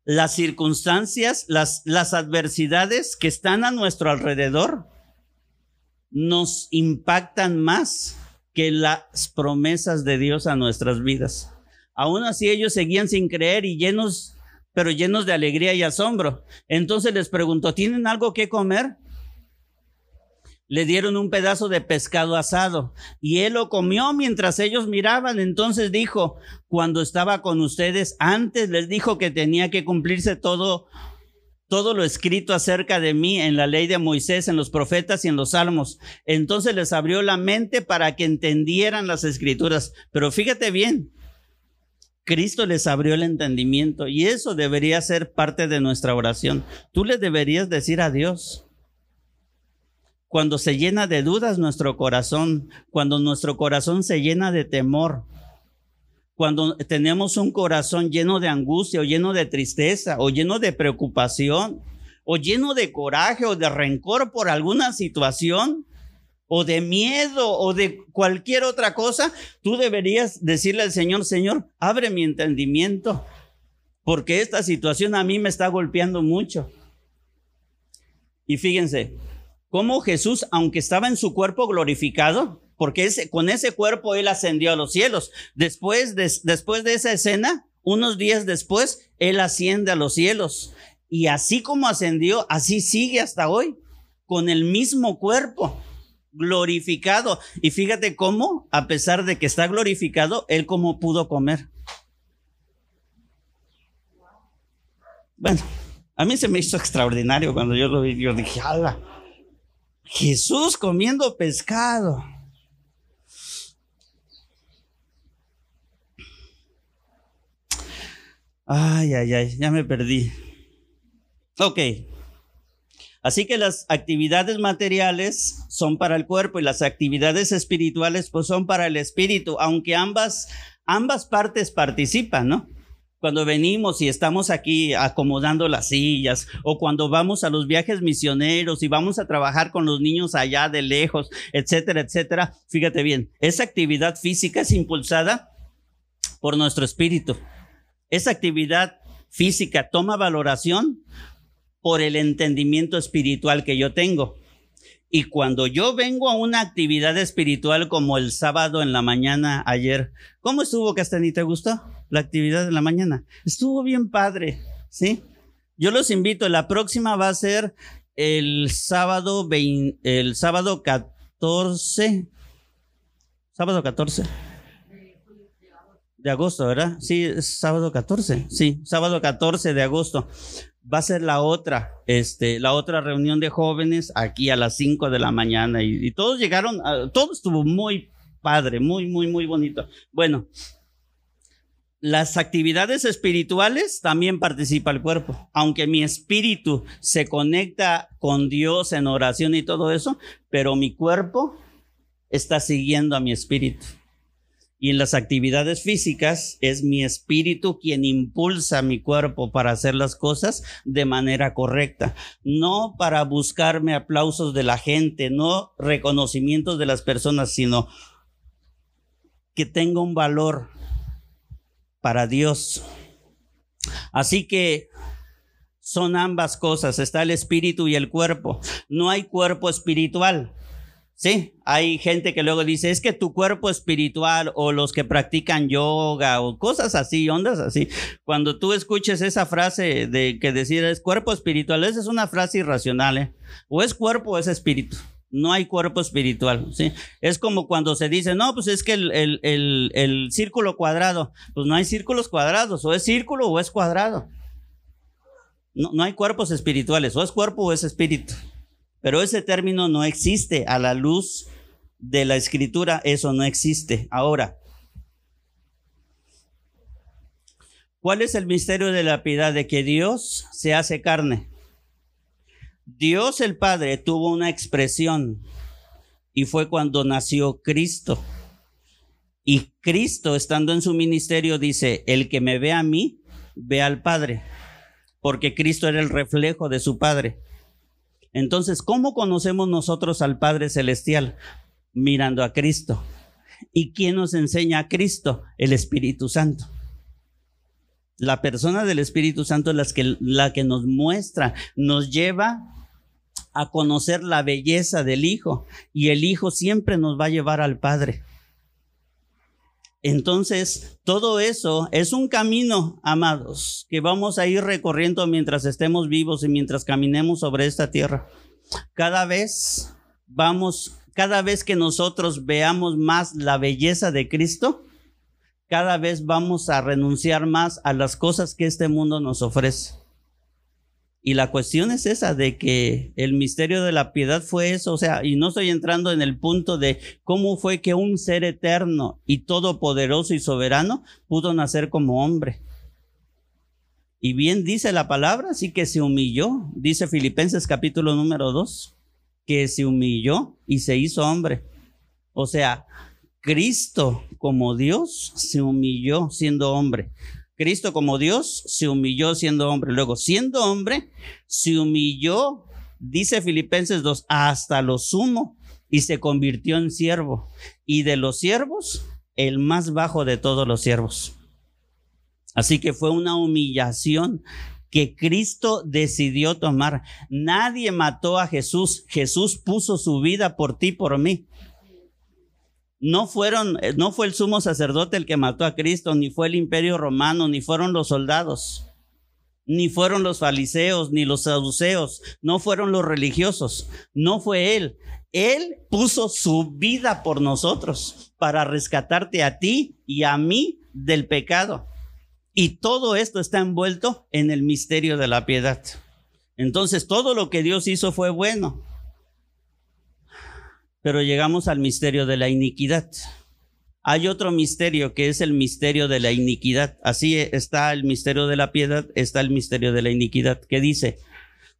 las circunstancias, las, las adversidades que están a nuestro alrededor nos impactan más que las promesas de Dios a nuestras vidas. Aún así ellos seguían sin creer y llenos, pero llenos de alegría y asombro. Entonces les preguntó, ¿tienen algo que comer? Le dieron un pedazo de pescado asado y él lo comió mientras ellos miraban. Entonces dijo, cuando estaba con ustedes, antes les dijo que tenía que cumplirse todo todo lo escrito acerca de mí en la ley de Moisés, en los profetas y en los salmos. Entonces les abrió la mente para que entendieran las escrituras. Pero fíjate bien, Cristo les abrió el entendimiento y eso debería ser parte de nuestra oración. Tú le deberías decir a Dios. Cuando se llena de dudas nuestro corazón, cuando nuestro corazón se llena de temor, cuando tenemos un corazón lleno de angustia o lleno de tristeza o lleno de preocupación o lleno de coraje o de rencor por alguna situación o de miedo o de cualquier otra cosa, tú deberías decirle al Señor, Señor, abre mi entendimiento, porque esta situación a mí me está golpeando mucho. Y fíjense, cómo Jesús, aunque estaba en su cuerpo glorificado, porque con ese cuerpo él ascendió a los cielos. Después de, después de esa escena, unos días después, él asciende a los cielos. Y así como ascendió, así sigue hasta hoy, con el mismo cuerpo glorificado. Y fíjate cómo, a pesar de que está glorificado, él cómo pudo comer. Bueno, a mí se me hizo extraordinario cuando yo lo vi. Yo dije, ¡hala! Jesús comiendo pescado. Ay, ay, ay, ya me perdí. Ok. Así que las actividades materiales son para el cuerpo y las actividades espirituales pues son para el espíritu, aunque ambas, ambas partes participan, ¿no? Cuando venimos y estamos aquí acomodando las sillas o cuando vamos a los viajes misioneros y vamos a trabajar con los niños allá de lejos, etcétera, etcétera, fíjate bien, esa actividad física es impulsada por nuestro espíritu. Esa actividad física toma valoración por el entendimiento espiritual que yo tengo. Y cuando yo vengo a una actividad espiritual como el sábado en la mañana ayer, ¿cómo estuvo Castanita? ¿Te gustó la actividad de la mañana? Estuvo bien padre, ¿sí? Yo los invito, la próxima va a ser el sábado, el sábado 14, sábado 14 de agosto, ¿verdad? Sí, es sábado 14, sí, sábado 14 de agosto. Va a ser la otra, este, la otra reunión de jóvenes aquí a las 5 de la mañana y, todos llegaron, todo estuvo muy padre, muy, muy, muy bonito. Bueno, las actividades espirituales también participa el cuerpo. Aunque mi espíritu se conecta con Dios en oración y todo eso, pero mi cuerpo está siguiendo a mi espíritu. Y en las actividades físicas es mi espíritu quien impulsa mi cuerpo para hacer las cosas de manera correcta. No para buscarme aplausos de la gente, no reconocimientos de las personas, sino que tenga un valor para Dios. Así que son ambas cosas, está el espíritu y el cuerpo. No hay cuerpo espiritual. Sí, hay gente que luego dice, es que tu cuerpo espiritual o los que practican yoga o cosas así, ondas así. Cuando tú escuches esa frase de que decir es cuerpo espiritual, esa es una frase irracional, ¿eh? O es cuerpo o es espíritu no hay cuerpo espiritual, ¿sí? Es como cuando se dice, no, pues es que el, círculo cuadrado, pues no hay círculos cuadrados, o es círculo o es cuadrado. No, no hay cuerpos espirituales, o es cuerpo o es espíritu. Pero ese término no existe a la luz de la escritura, eso no existe. Ahora, ¿cuál es el misterio de la piedad? De que Dios se hace carne. Dios el Padre tuvo una expresión y fue cuando nació Cristo. Y Cristo, estando en su ministerio, dice, el que me ve a mí, ve al Padre, porque Cristo era el reflejo de su Padre. Entonces, ¿cómo conocemos nosotros al Padre Celestial? Mirando a Cristo. ¿Y quién nos enseña a Cristo? El Espíritu Santo. La persona del Espíritu Santo es la que, la que nos muestra, nos lleva a conocer la belleza del Hijo y el Hijo siempre nos va a llevar al Padre. Entonces, todo eso es un camino, amados, que vamos a ir recorriendo mientras estemos vivos y mientras caminemos sobre esta tierra. Cada vez vamos, cada vez que nosotros veamos más la belleza de Cristo, cada vez vamos a renunciar más a las cosas que este mundo nos ofrece. Y la cuestión es esa, de que el misterio de la piedad fue eso, o sea, y no estoy entrando en el punto de cómo fue que un ser eterno y todopoderoso y soberano pudo nacer como hombre. Y bien dice la palabra, así que se humilló, dice Filipenses capítulo número 2, que se humilló y se hizo hombre. O sea, Cristo como Dios se humilló siendo hombre. Cristo como Dios se humilló siendo hombre. Luego, siendo hombre, se humilló, dice Filipenses 2, hasta lo sumo y se convirtió en siervo. Y de los siervos, el más bajo de todos los siervos. Así que fue una humillación que Cristo decidió tomar. Nadie mató a Jesús. Jesús puso su vida por ti, por mí no fueron, eh, no fue el sumo sacerdote el que mató a Cristo, ni fue el imperio romano, ni fueron los soldados, ni fueron los fariseos, ni los saduceos, no fueron los religiosos, no fue él. Él puso su vida por nosotros para rescatarte a ti y a mí del pecado. Y todo esto está envuelto en el misterio de la piedad. Entonces todo lo que Dios hizo fue bueno. Pero llegamos al misterio de la iniquidad. Hay otro misterio que es el misterio de la iniquidad. Así está el misterio de la piedad, está el misterio de la iniquidad, que dice,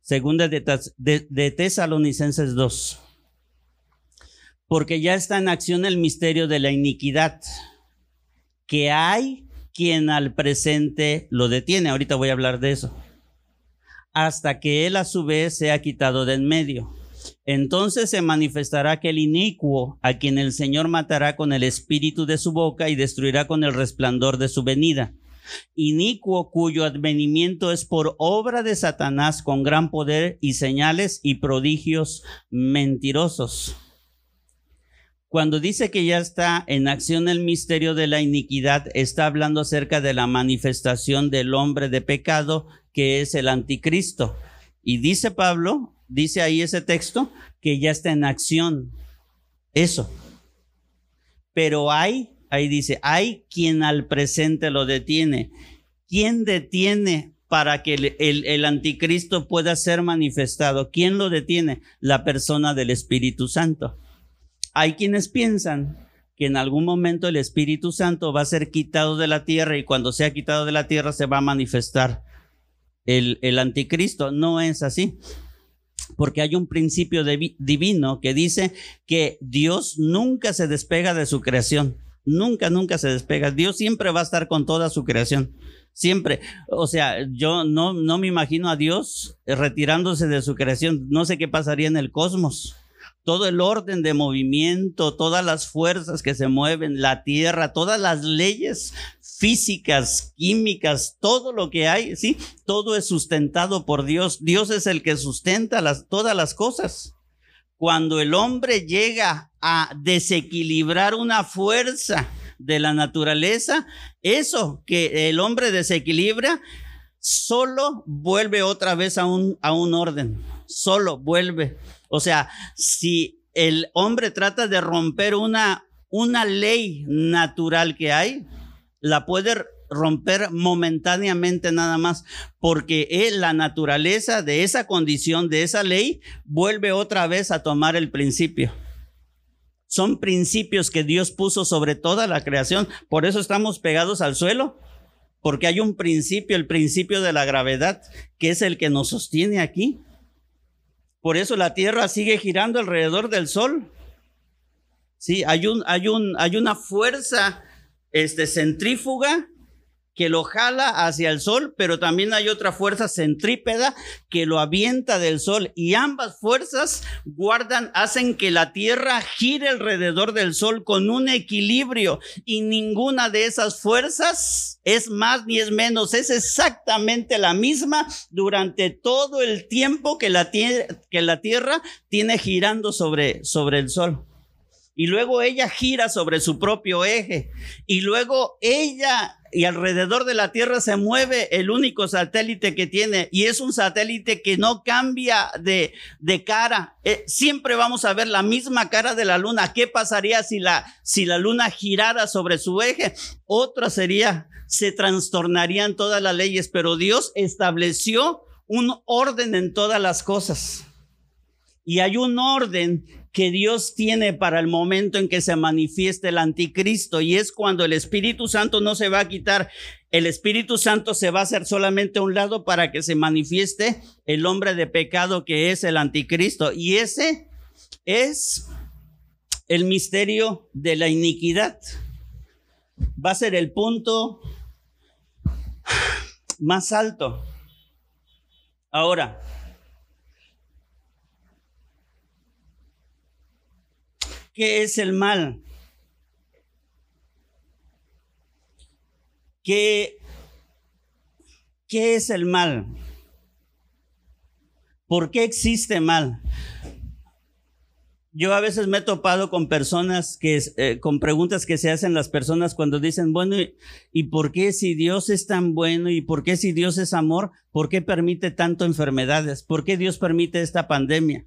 segunda de, de, Tesalonicenses 2, porque ya está en acción el misterio de la iniquidad, que hay quien al presente lo detiene. Ahorita voy a hablar de eso. Hasta que él a su vez sea quitado de en medio entonces se manifestará aquel inicuo a quien el Señor matará con el espíritu de su boca y destruirá con el resplandor de su venida. Inicuo cuyo advenimiento es por obra de Satanás con gran poder y señales y prodigios mentirosos. Cuando dice que ya está en acción el misterio de la iniquidad, está hablando acerca de la manifestación del hombre de pecado que es el anticristo. Y dice Pablo, dice ahí ese texto, que ya está en acción. Eso. Pero hay, ahí dice, hay quien al presente lo detiene. ¿Quién detiene para que el, anticristo pueda ser manifestado? ¿Quién lo detiene? La persona del Espíritu Santo. Hay quienes piensan que en algún momento el Espíritu Santo va a ser quitado de la tierra y cuando sea quitado de la tierra se va a manifestar el, el anticristo. No es así porque hay un principio divino que dice que Dios nunca se despega de su creación. Nunca, nunca se despega. Dios siempre va a estar con toda su creación. Siempre. O sea, yo no, no me imagino a Dios retirándose de su creación. No sé qué pasaría en el cosmos todo el orden de movimiento, todas las fuerzas que se mueven, la tierra, todas las leyes físicas, químicas, todo lo que hay, sí, todo es sustentado por Dios. Dios es el que sustenta todas las cosas. Cuando el hombre llega a desequilibrar una fuerza de la naturaleza, eso que el hombre desequilibra, solo vuelve otra vez a un, a un orden, solo vuelve. O sea, si el hombre trata de romper una, una ley natural que hay, la puede romper momentáneamente nada más, porque la naturaleza de esa condición, de esa ley, vuelve otra vez a tomar el principio. Son principios que Dios puso sobre toda la creación, por eso estamos pegados al suelo, porque hay un principio, el principio de la gravedad, que es el que nos sostiene aquí. Por eso la Tierra sigue girando alrededor del Sol. Sí, hay, un, hay, un, hay una fuerza este, centrífuga que lo jala hacia el sol, pero también hay otra fuerza centrípeda que lo avienta del sol y ambas fuerzas guardan, hacen que la Tierra gire alrededor del sol con un equilibrio y ninguna de esas fuerzas es más ni es menos, es exactamente la misma durante todo el tiempo que la, que la Tierra tiene girando sobre, sobre el sol y luego ella gira sobre su propio eje y luego ella y alrededor de la Tierra se mueve el único satélite que tiene y es un satélite que no cambia de, de cara. Eh, siempre vamos a ver la misma cara de la luna. ¿Qué pasaría si la, si la luna girara sobre su eje? Otra sería, se trastornarían todas las leyes, pero Dios estableció un orden en todas las cosas. Y hay un orden que Dios tiene para el momento en que se manifieste el anticristo y es cuando el Espíritu Santo no se va a quitar, el Espíritu Santo se va a hacer solamente a un lado para que se manifieste el hombre de pecado que es el anticristo y ese es el misterio de la iniquidad. Va a ser el punto más alto. Ahora, ¿Qué es el mal? ¿Qué, qué es el mal? ¿Por qué existe mal? Yo a veces me he topado con personas que, eh, con preguntas que se hacen las personas cuando dicen, bueno, ¿y por qué si Dios es tan bueno y por qué si Dios es amor, por qué permite tanto enfermedades? ¿Por qué Dios permite esta pandemia?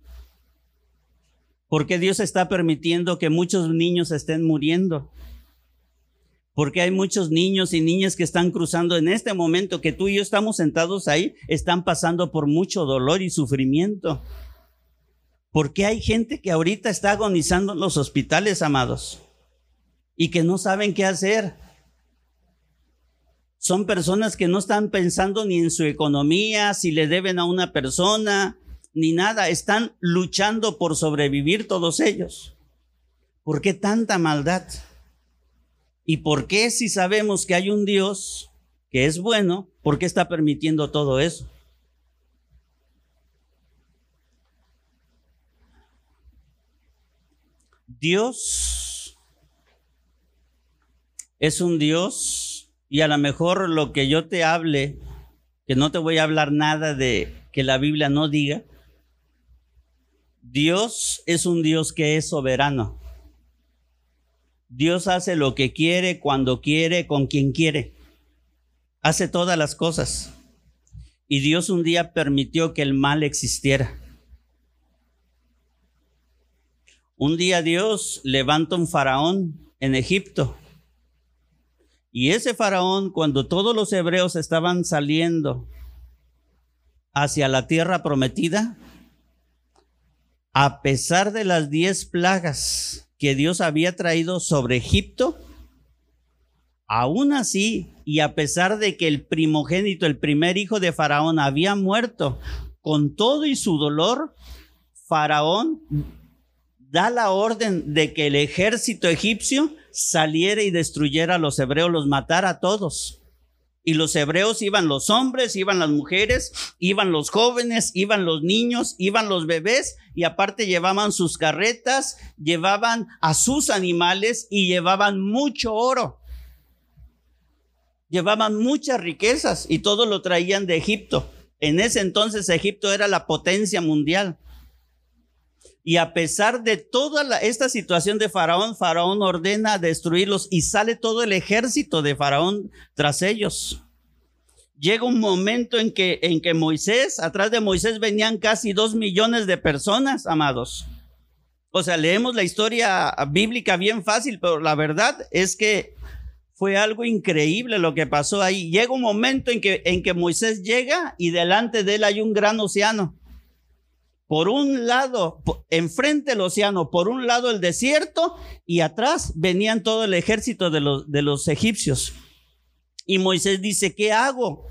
¿Por qué Dios está permitiendo que muchos niños estén muriendo? Porque hay muchos niños y niñas que están cruzando en este momento que tú y yo estamos sentados ahí, están pasando por mucho dolor y sufrimiento. Porque hay gente que ahorita está agonizando en los hospitales, amados, y que no saben qué hacer. Son personas que no están pensando ni en su economía, si le deben a una persona, ni nada, están luchando por sobrevivir todos ellos. ¿Por qué tanta maldad? ¿Y por qué si sabemos que hay un Dios que es bueno, por qué está permitiendo todo eso? Dios es un Dios y a lo mejor lo que yo te hable, que no te voy a hablar nada de que la Biblia no diga, Dios es un Dios que es soberano. Dios hace lo que quiere, cuando quiere, con quien quiere. Hace todas las cosas. Y Dios un día permitió que el mal existiera. Un día Dios levanta un faraón en Egipto. Y ese faraón, cuando todos los hebreos estaban saliendo hacia la tierra prometida, a pesar de las diez plagas que Dios había traído sobre Egipto, aún así, y a pesar de que el primogénito, el primer hijo de Faraón, había muerto, con todo y su dolor, Faraón da la orden de que el ejército egipcio saliera y destruyera a los hebreos, los matara a todos. Y los hebreos iban los hombres, iban las mujeres, iban los jóvenes, iban los niños, iban los bebés y aparte llevaban sus carretas, llevaban a sus animales y llevaban mucho oro. Llevaban muchas riquezas y todo lo traían de Egipto. En ese entonces Egipto era la potencia mundial. Y a pesar de toda esta situación de Faraón, Faraón ordena destruirlos y sale todo el ejército de Faraón tras ellos. Llega un momento en que, en que Moisés, atrás de Moisés venían casi dos millones de personas, amados. O sea, leemos la historia bíblica bien fácil, pero la verdad es que fue algo increíble lo que pasó ahí. Llega un momento en que, en que Moisés llega y delante de él hay un gran océano por un lado, enfrente el océano, por un lado el desierto y atrás venían todo el ejército de los, de los egipcios. Y Moisés dice, ¿qué hago?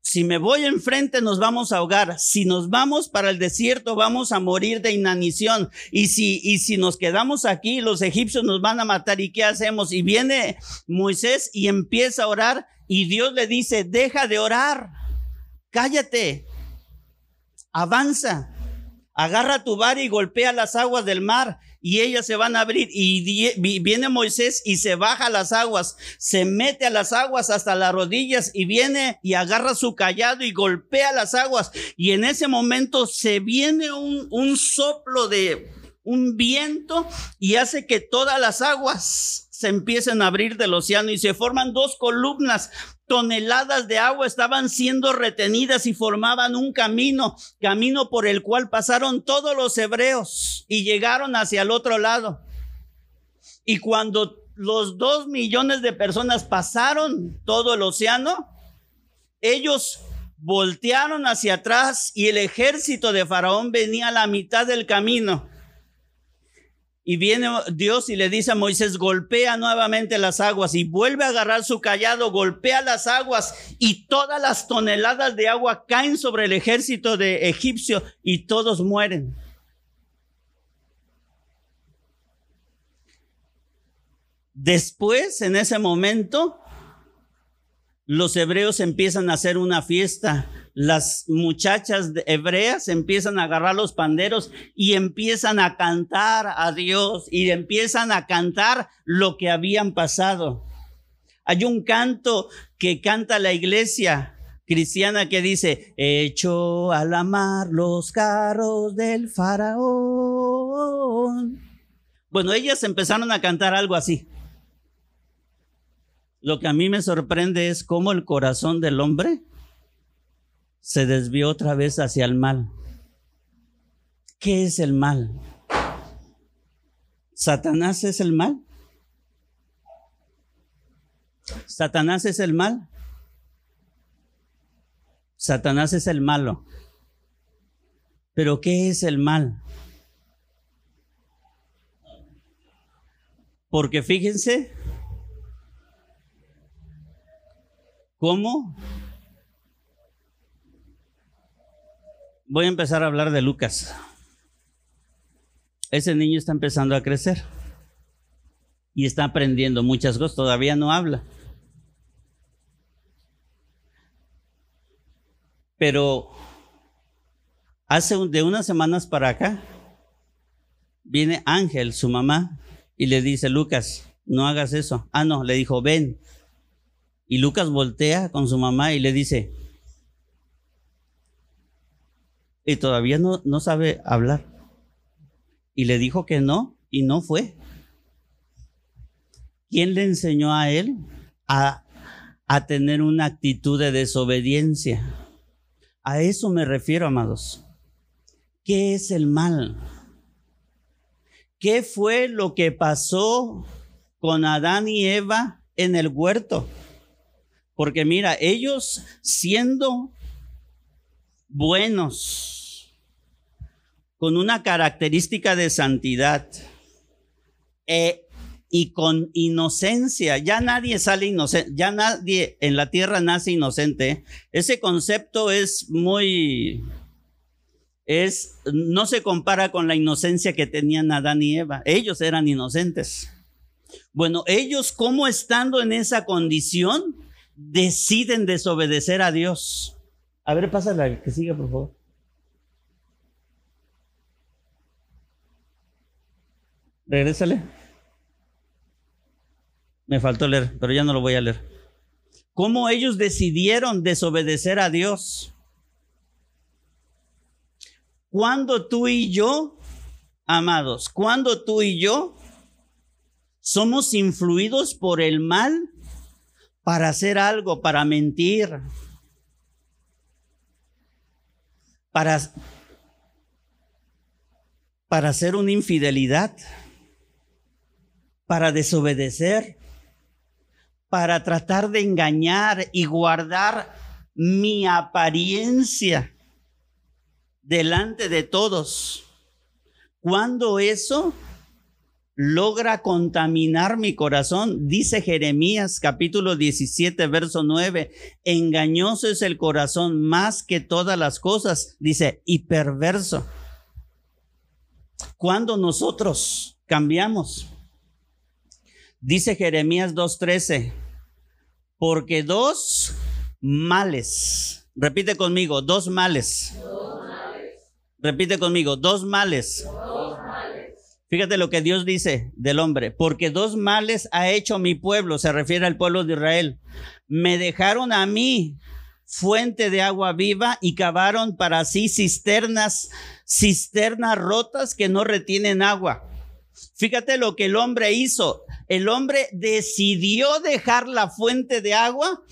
Si me voy enfrente nos vamos a ahogar. Si nos vamos para el desierto vamos a morir de inanición. Y si, y si nos quedamos aquí los egipcios nos van a matar. ¿Y qué hacemos? Y viene Moisés y empieza a orar y Dios le dice, deja de orar. Cállate avanza, agarra tu bar y golpea las aguas del mar y ellas se van a abrir. Y viene Moisés y se baja las aguas, se mete a las aguas hasta las rodillas y viene y agarra su callado y golpea las aguas. Y en ese momento se viene un, un soplo de un viento y hace que todas las aguas se empiecen a abrir del océano y se forman dos columnas toneladas de agua estaban siendo retenidas y formaban un camino, camino por el cual pasaron todos los hebreos y llegaron hacia el otro lado. Y cuando los dos millones de personas pasaron todo el océano, ellos voltearon hacia atrás y el ejército de Faraón venía a la mitad del camino. Y viene Dios y le dice a Moisés, golpea nuevamente las aguas y vuelve a agarrar su callado, golpea las aguas y todas las toneladas de agua caen sobre el ejército de egipcio y todos mueren. Después, en ese momento, los hebreos empiezan a hacer una fiesta las muchachas hebreas empiezan a agarrar los panderos y empiezan a cantar a Dios y empiezan a cantar lo que habían pasado. Hay un canto que canta la iglesia cristiana que dice, hecho a la mar los carros del faraón. Bueno, ellas empezaron a cantar algo así. Lo que a mí me sorprende es cómo el corazón del hombre se desvió otra vez hacia el mal. ¿Qué es el mal? ¿Satanás es el mal? ¿Satanás es el mal? Satanás es el malo. Pero ¿qué es el mal? Porque fíjense cómo voy a empezar a hablar de Lucas. Ese niño está empezando a crecer y está aprendiendo muchas cosas, todavía no habla. Pero hace de unas semanas para acá, viene Ángel, su mamá, y le dice, Lucas, no hagas eso. Ah, no, le dijo, ven. Y Lucas voltea con su mamá y le dice, y todavía no, no sabe hablar. Y le dijo que no y no fue. ¿Quién le enseñó a él a, a tener una actitud de desobediencia. A eso me refiero, amados. ¿Qué es el mal? ¿Qué fue lo que pasó con Adán y Eva en el huerto? Porque mira, ellos siendo buenos, con una característica de santidad eh, y con inocencia, ya nadie sale inocente, ya nadie en la tierra nace inocente. Ese concepto es muy, es, no se compara con la inocencia que tenían Adán y Eva. Ellos eran inocentes. Bueno, ellos como estando en esa condición, deciden desobedecer a Dios. A ver, pásala, que siga, por favor. Regrésale. Me faltó leer, pero ya no lo voy a leer. ¿Cómo ellos decidieron desobedecer a Dios? Cuando tú y yo, amados, cuando tú y yo somos influidos por el mal para hacer algo, para mentir, para, para hacer una infidelidad, para desobedecer, para tratar de engañar y guardar mi apariencia delante de todos. Cuando eso logra contaminar mi corazón. Dice Jeremías capítulo 17, verso 9, engañoso es el corazón más que todas las cosas, dice, y perverso. Cuando nosotros cambiamos, dice Jeremías 2.13, porque dos males, repite conmigo, dos males. Repite conmigo, dos males. Fíjate lo que Dios dice del hombre, porque dos males ha hecho mi pueblo, se refiere al pueblo de Israel. Me dejaron a mí fuente de agua viva y cavaron para sí cisternas, cisternas rotas que no retienen agua. Fíjate lo que el hombre hizo. El hombre decidió dejar la fuente de agua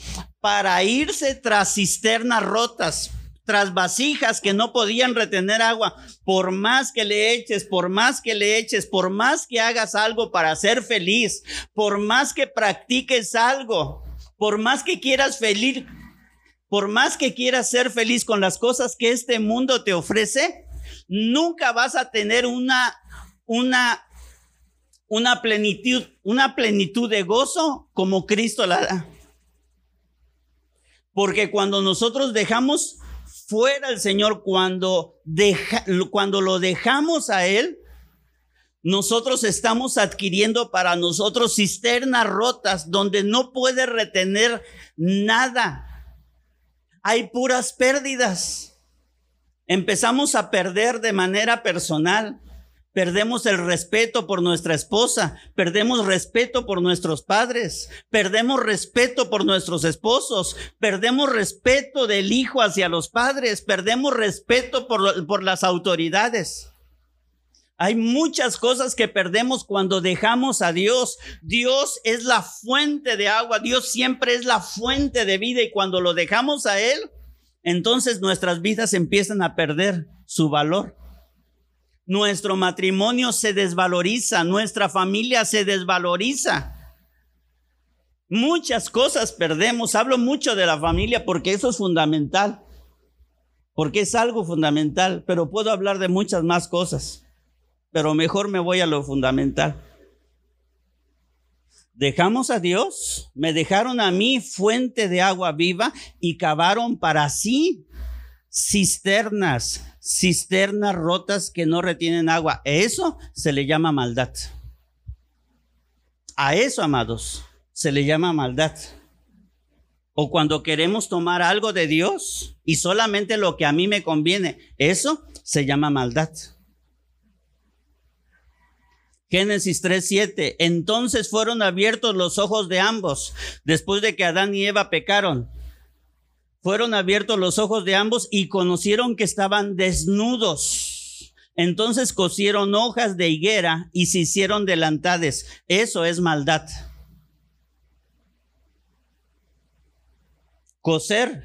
para irse tras cisternas rotas tras vasijas que no podían retener agua, por más que le eches, por más que le eches, por más que hagas algo para ser feliz, por más que practiques algo, por más que quieras feliz, por más que quieras ser feliz con las cosas que este mundo te ofrece, nunca vas a tener una una una plenitud, una plenitud de gozo como Cristo la da. Porque cuando nosotros dejamos fuera el Señor, cuando, deja, cuando lo dejamos a Él, nosotros estamos adquiriendo para nosotros cisternas rotas donde no puede retener nada. Hay puras pérdidas. Empezamos a perder de manera personal. Perdemos el respeto por nuestra esposa, perdemos respeto por nuestros padres, perdemos respeto por nuestros esposos, perdemos respeto del hijo hacia los padres, perdemos respeto por, por las autoridades. Hay muchas cosas que perdemos cuando dejamos a Dios. Dios es la fuente de agua, Dios siempre es la fuente de vida y cuando lo dejamos a Él, entonces nuestras vidas empiezan a perder su valor nuestro matrimonio se desvaloriza, nuestra familia se desvaloriza. Muchas cosas perdemos. Hablo mucho de la familia porque eso es fundamental, porque es algo fundamental, pero puedo hablar de muchas más cosas, pero mejor me voy a lo fundamental. Dejamos a Dios, me dejaron a mí fuente de agua viva y cavaron para sí cisternas, cisternas rotas que no retienen agua. Eso se le llama maldad. A eso, amados, se le llama maldad. O cuando queremos tomar algo de Dios y solamente lo que a mí me conviene, eso se llama maldad. Génesis 3:7. Entonces fueron abiertos los ojos de ambos después de que Adán y Eva pecaron fueron abiertos los ojos de ambos y conocieron que estaban desnudos. Entonces cosieron hojas de higuera y se hicieron delantades. Eso es maldad. coser.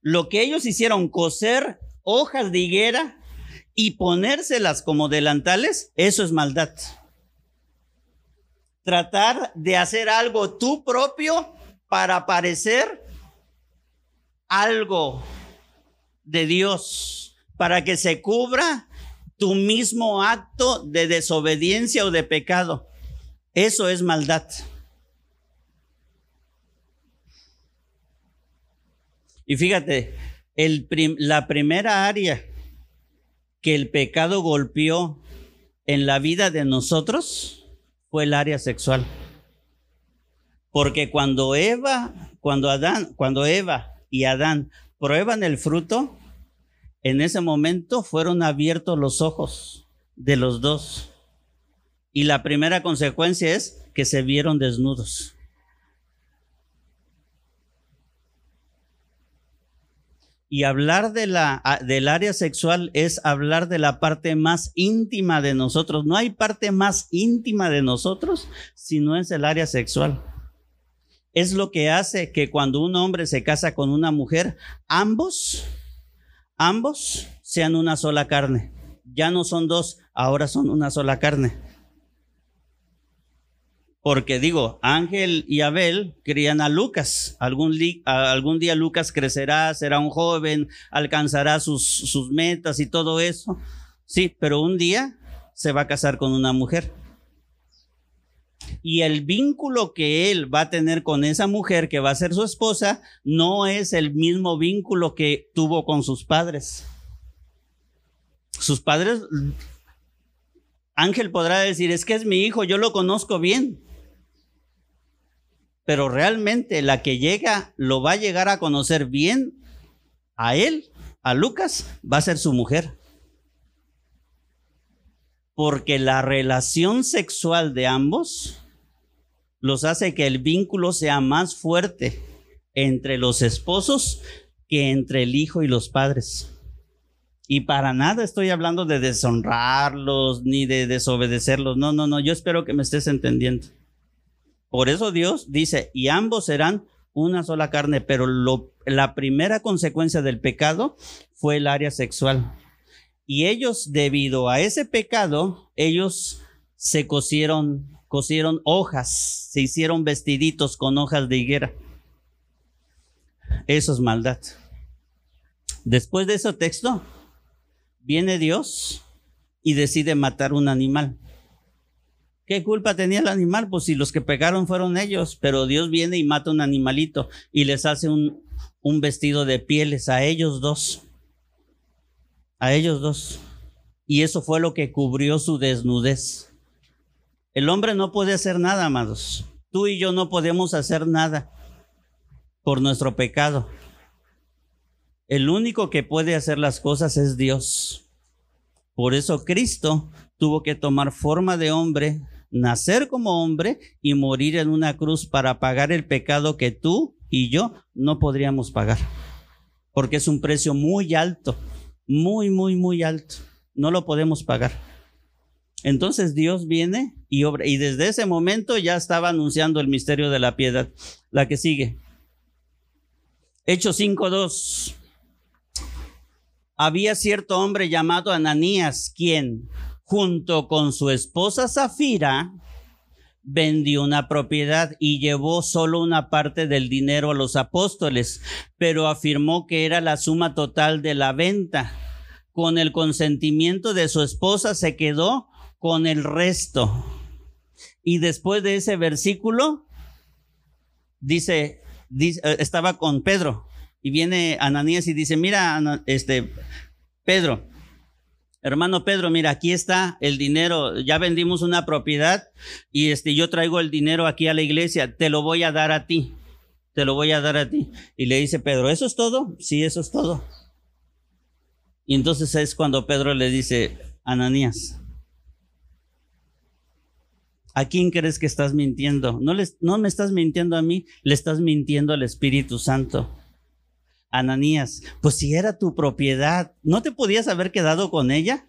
Lo que ellos hicieron, coser hojas de higuera y ponérselas como delantales, eso es maldad. Tratar de hacer algo tú propio para parecer algo de Dios, para que se cubra tu mismo acto de desobediencia o de pecado. Eso es maldad. Y fíjate, el la primera área que el pecado golpeó en la vida de nosotros fue el área sexual. Porque cuando Eva, cuando Adán, cuando Eva y Adán prueban el fruto, en ese momento fueron abiertos los ojos de los dos. Y la primera consecuencia es que se vieron desnudos. Y hablar de la, del área sexual es hablar de la parte más íntima de nosotros. No hay parte más íntima de nosotros si no es el área sexual. Es lo que hace que cuando un hombre se casa con una mujer, ambos, ambos sean una sola carne. Ya no son dos, ahora son una sola carne. Porque digo, Ángel y Abel crían a Lucas. Algún, día Lucas crecerá, será un joven, alcanzará sus metas y todo eso. Sí, pero un día se va a casar con una mujer. Y el vínculo que él va a tener con esa mujer que va a ser su esposa no es el mismo vínculo que tuvo con sus padres. Sus padres, Ángel podrá decir, es que es mi hijo, yo lo conozco bien pero realmente la que llega lo va a llegar a conocer bien a él, a Lucas, va a ser su mujer. Porque la relación sexual de ambos los hace que el vínculo sea más fuerte entre los esposos que entre el hijo y los padres. Y para nada estoy hablando de deshonrarlos ni de desobedecerlos. No, no, no, yo espero que me estés entendiendo. Por eso Dios dice, y ambos serán una sola carne, pero la primera consecuencia del pecado fue el área sexual. Y ellos, debido a ese pecado, ellos se cosieron, cosieron hojas, se hicieron vestiditos con hojas de higuera. Eso es maldad. Después de ese texto, viene Dios y decide matar un animal. ¿Qué culpa tenía el animal? Pues si los que pegaron fueron ellos, pero Dios viene y mata un animalito y les hace un, un vestido de pieles a ellos dos. A ellos dos. Y eso fue lo que cubrió su desnudez. El hombre no puede hacer nada, amados. Tú y yo no podemos hacer nada por nuestro pecado. El único que puede hacer las cosas es Dios. Por eso Cristo tuvo que tomar forma de hombre, nacer como hombre y morir en una cruz para pagar el pecado que tú y yo no podríamos pagar. Porque es un precio muy alto, muy, muy, muy alto. No lo podemos pagar. Entonces Dios viene y obra. Y desde ese momento ya estaba anunciando el misterio de la piedad. La que sigue. Hechos 5.2. Había cierto hombre llamado Ananías, quien junto con su esposa Zafira, vendió una propiedad y llevó solo una parte del dinero a los apóstoles, pero afirmó que era la suma total de la venta. Con el consentimiento de su esposa se quedó con el resto. Y después de ese versículo, dice, eh, estaba con Pedro y viene Ananías y dice, mira, este, Pedro, hermano Pedro, mira, aquí está el dinero, ya vendimos una propiedad y este, yo traigo el dinero aquí a la iglesia, te lo voy a dar a ti, te lo voy a dar a ti. Y le dice Pedro, ¿eso es todo? Sí, eso es todo. Y entonces es cuando Pedro le dice, Ananías, ¿a quién crees que estás mintiendo? No, les, no me estás mintiendo a mí, le estás mintiendo al Espíritu Santo. Ananías, pues si era tu propiedad, ¿no te podías haber quedado con ella?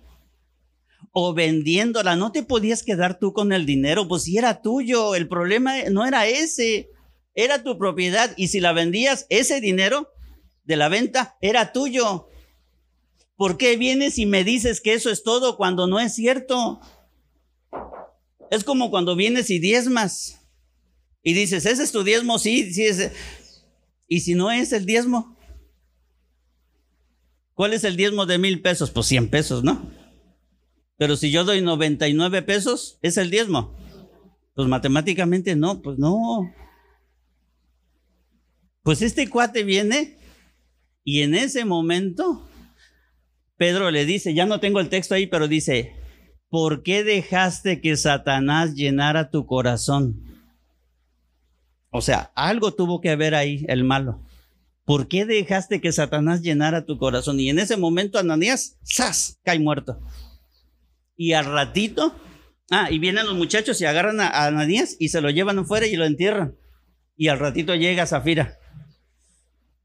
O vendiéndola, ¿no te podías quedar tú con el dinero? Pues si era tuyo, el problema no era ese. era tu propiedad y si la vendías, ese dinero de la venta era tuyo. ¿Por qué vienes y me dices que eso es todo cuando no es cierto? Es como cuando vienes y diezmas y dices, ¿ese es tu diezmo? Sí, sí es. ¿Y si no es el diezmo? ¿Cuál es el diezmo de mil pesos? Pues cien pesos, ¿no? Pero si yo doy 99 pesos, ¿es el diezmo? Pues matemáticamente no, pues no. Pues este cuate viene y en ese momento Pedro le dice, ya no tengo el texto ahí, pero dice, ¿por qué dejaste que Satanás llenara tu corazón? O sea, algo tuvo que haber ahí el malo. ¿Por qué dejaste que Satanás llenara tu corazón? Y en ese momento Ananías, ¡zas! cae muerto. Y al ratito, ah, y vienen los muchachos y agarran a, Ananías y se lo llevan afuera y lo entierran. Y al ratito llega Zafira.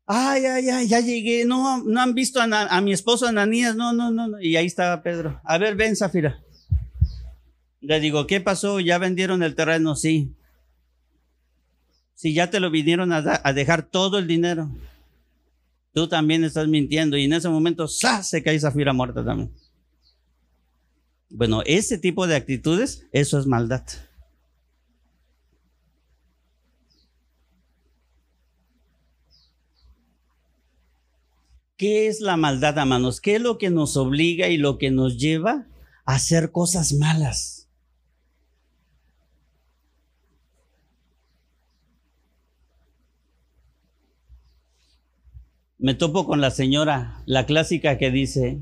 Ay, ay, ay, ya llegué. No, no han visto a, mi esposo Ananías. No, no, no, Y ahí estaba Pedro. A ver, ven, Zafira. Le digo, ¿qué pasó? ¿Ya vendieron el terreno? Sí. Si ya te lo vinieron a, a dejar todo el dinero. Tú también estás mintiendo. Y en ese momento, ¡sa! se cae Zafira muerta también. Bueno, ese tipo de actitudes, eso es maldad. ¿Qué es la maldad, hermanos? ¿Qué es lo que nos obliga y lo que nos lleva a hacer cosas malas? Me topo con la señora, la clásica que dice,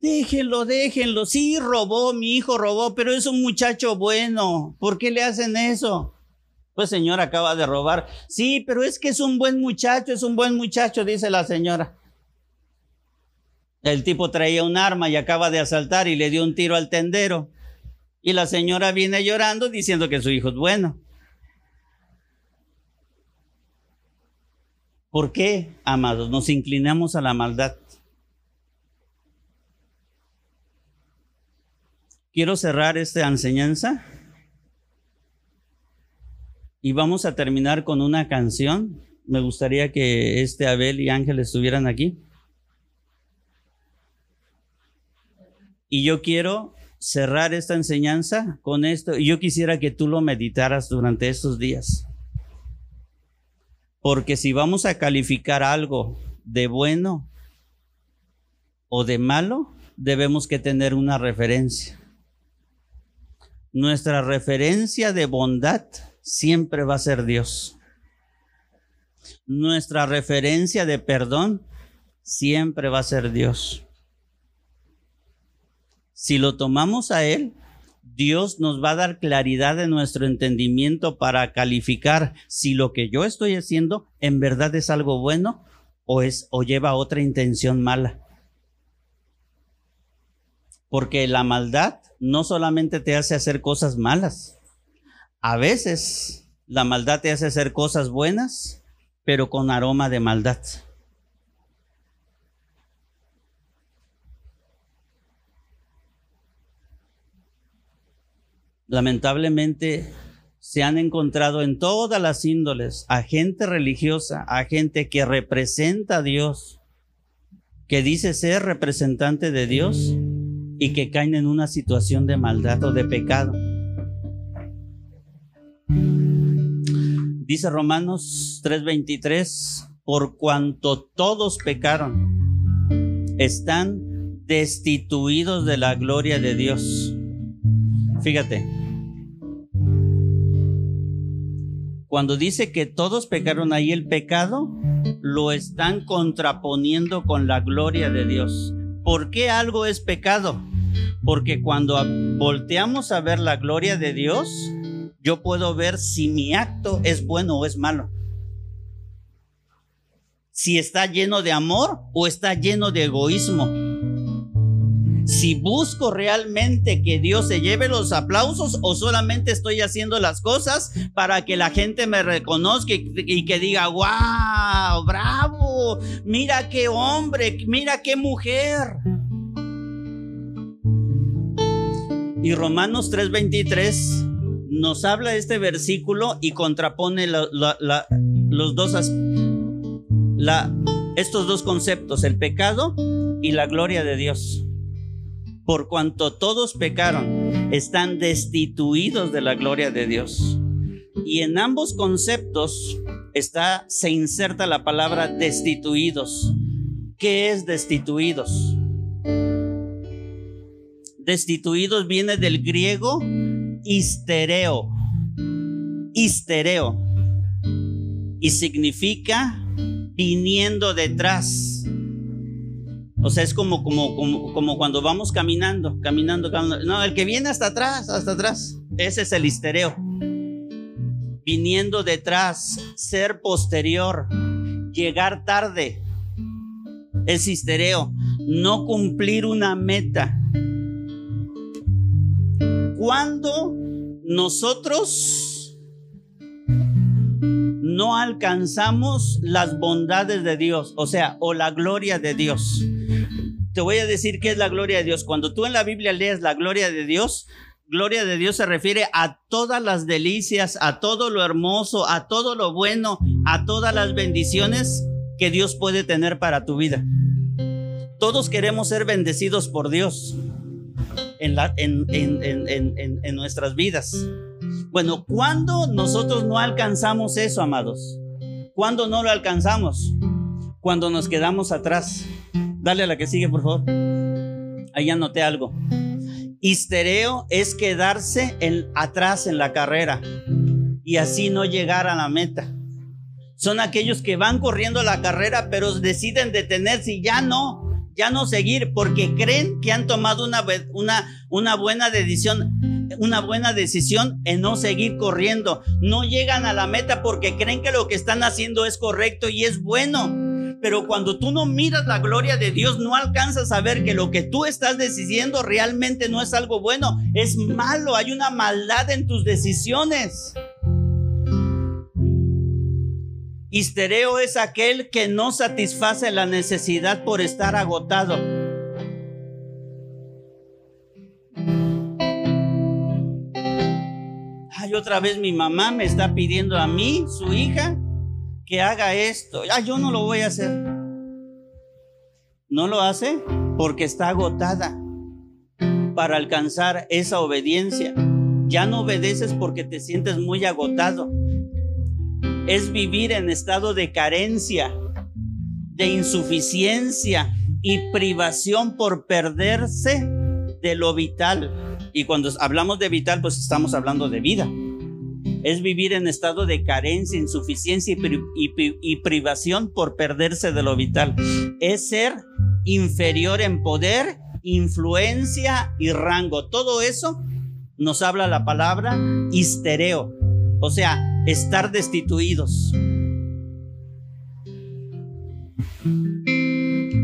déjenlo, déjenlo, sí robó, mi hijo robó, pero es un muchacho bueno, ¿por qué le hacen eso? Pues señora acaba de robar. Sí, pero es que es un buen muchacho, es un buen muchacho, dice la señora. El tipo traía un arma y acaba de asaltar y le dio un tiro al tendero. Y la señora viene llorando diciendo que su hijo es bueno. ¿Por qué, amados, nos inclinamos a la maldad? Quiero cerrar esta enseñanza y vamos a terminar con una canción. Me gustaría que este Abel y Ángel estuvieran aquí. Y yo quiero cerrar esta enseñanza con esto. Y yo quisiera que tú lo meditaras durante estos días. Porque si vamos a calificar algo de bueno o de malo, debemos que tener una referencia. Nuestra referencia de bondad siempre va a ser Dios. Nuestra referencia de perdón siempre va a ser Dios. Si lo tomamos a Él, Dios nos va a dar claridad de nuestro entendimiento para calificar si lo que yo estoy haciendo en verdad es algo bueno o es o lleva otra intención mala. Porque la maldad no solamente te hace hacer cosas malas, a veces la maldad te hace hacer cosas buenas, pero con aroma de maldad. Lamentablemente se han encontrado en todas las índoles a gente religiosa, a gente que representa a Dios, que dice ser representante de Dios y que caen en una situación de maldad o de pecado. Dice Romanos 3:23, por cuanto todos pecaron, están destituidos de la gloria de Dios. Fíjate, cuando dice que todos pecaron ahí el pecado, lo están contraponiendo con la gloria de Dios. ¿Por qué algo es pecado? Porque cuando volteamos a ver la gloria de Dios, yo puedo ver si mi acto es bueno o es malo. Si está lleno de amor o está lleno de egoísmo. Si busco realmente que Dios se lleve los aplausos o solamente estoy haciendo las cosas para que la gente me reconozca y, que diga, wow, bravo, mira qué hombre, mira qué mujer. Y Romanos 3:23 nos habla este versículo y contrapone los dos estos dos conceptos, el pecado y la gloria de Dios. Por cuanto todos pecaron, están destituidos de la gloria de Dios. Y en ambos conceptos está se inserta la palabra destituidos. ¿Qué es destituidos? Destituidos viene del griego histereo. Histereo. Y significa viniendo detrás. O sea, es como, como, como, cuando vamos caminando, caminando, caminando. No, el que viene hasta atrás, hasta atrás. Ese es el histereo. Viniendo detrás, ser posterior, llegar tarde. Es histereo. No cumplir una meta. Cuando nosotros no alcanzamos las bondades de Dios, o sea, o la gloria de Dios. Te voy a decir qué es la gloria de Dios. Cuando tú en la Biblia lees la gloria de Dios, gloria de Dios se refiere a todas las delicias, a todo lo hermoso, a todo lo bueno, a todas las bendiciones que Dios puede tener para tu vida. Todos queremos ser bendecidos por Dios en, en, nuestras vidas. Bueno, ¿cuándo nosotros no alcanzamos eso, amados? ¿Cuándo no lo alcanzamos? Cuando nos quedamos atrás. Dale a la que sigue, por favor. Ahí anoté algo. Histereo es quedarse atrás en la carrera y así no llegar a la meta. Son aquellos que van corriendo la carrera, pero deciden detenerse y ya no ya no seguir porque creen que han tomado una buena decisión en no seguir corriendo. No llegan a la meta porque creen que lo que están haciendo es correcto y es bueno. Pero cuando tú no miras la gloria de Dios, no alcanzas a ver que lo que tú estás decidiendo realmente no es algo bueno, es malo, hay una maldad en tus decisiones. Histereo es aquel que no satisface la necesidad por estar agotado. Ay, otra vez mi mamá me está pidiendo a mí, su hija, que haga esto. Ay, yo no lo voy a hacer. No lo hace porque está agotada para alcanzar esa obediencia. Ya no obedeces porque te sientes muy agotado es vivir en estado de carencia, de insuficiencia y privación por perderse de lo vital. Y cuando hablamos de vital, pues estamos hablando de vida. Es vivir en estado de carencia, insuficiencia y, privación por perderse de lo vital. Es ser inferior en poder, influencia y rango. Todo eso nos habla la palabra histereo. O sea, estar destituidos.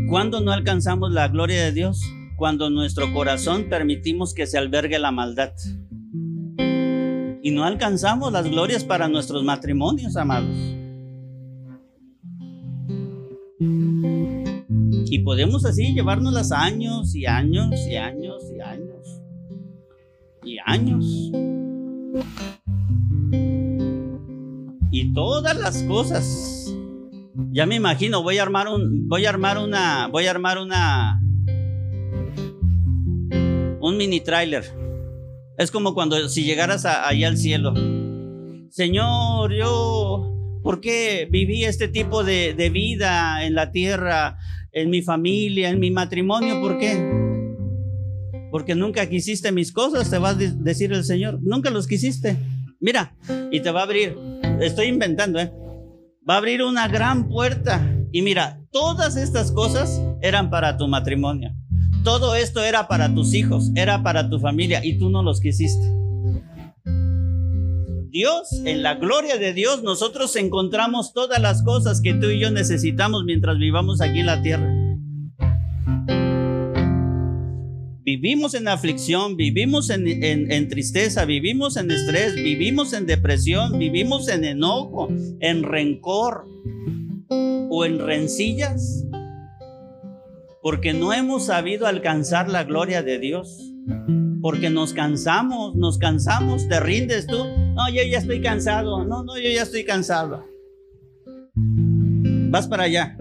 Cuando no alcanzamos la gloria de Dios? Cuando nuestro corazón permitimos que se albergue la maldad. No alcanzamos las glorias para nuestros matrimonios, amados. Y podemos así llevarnos las años y años y años y años y años y todas las cosas. Ya me imagino, voy a armar un, voy a armar una, voy a armar una, un mini trailer. Es como cuando si llegaras allá al cielo. Señor, yo, ¿por qué viví este tipo de, de vida en la tierra, en mi familia, en mi matrimonio? ¿Por qué? Porque nunca quisiste mis cosas, te va a decir el Señor. Nunca los quisiste. Mira, y te va a abrir estoy inventando, ¿eh? Va a abrir una gran puerta. Y mira, todas estas cosas eran para tu matrimonio. Todo esto era para tus hijos, era para tu familia y tú no los quisiste. Dios, en la gloria de Dios, nosotros encontramos todas las cosas que tú y yo necesitamos mientras vivamos aquí en la tierra. Vivimos en aflicción, vivimos en, tristeza, vivimos en estrés, vivimos en depresión, vivimos en enojo, en rencor o en rencillas, porque no hemos sabido alcanzar la gloria de Dios, Porque nos cansamos, nos cansamos, te rindes tú. No, yo ya estoy cansado. No, no, yo ya estoy cansado. Vas para allá.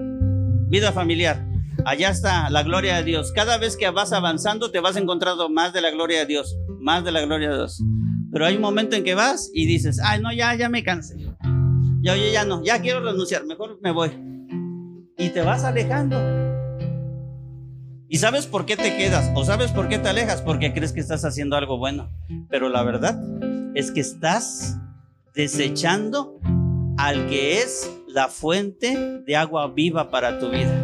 Vida familiar. Allá está la gloria de Dios. Cada vez que vas avanzando te vas encontrando más de la gloria de Dios, más de la gloria de Dios. Pero hay un momento en que vas y dices, ay, no, ya, ya me cansé. Ya, oye, ya no, ya quiero renunciar, mejor me voy. Y te vas alejando. ¿Y sabes por qué te quedas? ¿O sabes por qué te alejas? Porque crees que estás haciendo algo bueno. Pero la verdad es que estás desechando al que es la fuente de agua viva para tu vida.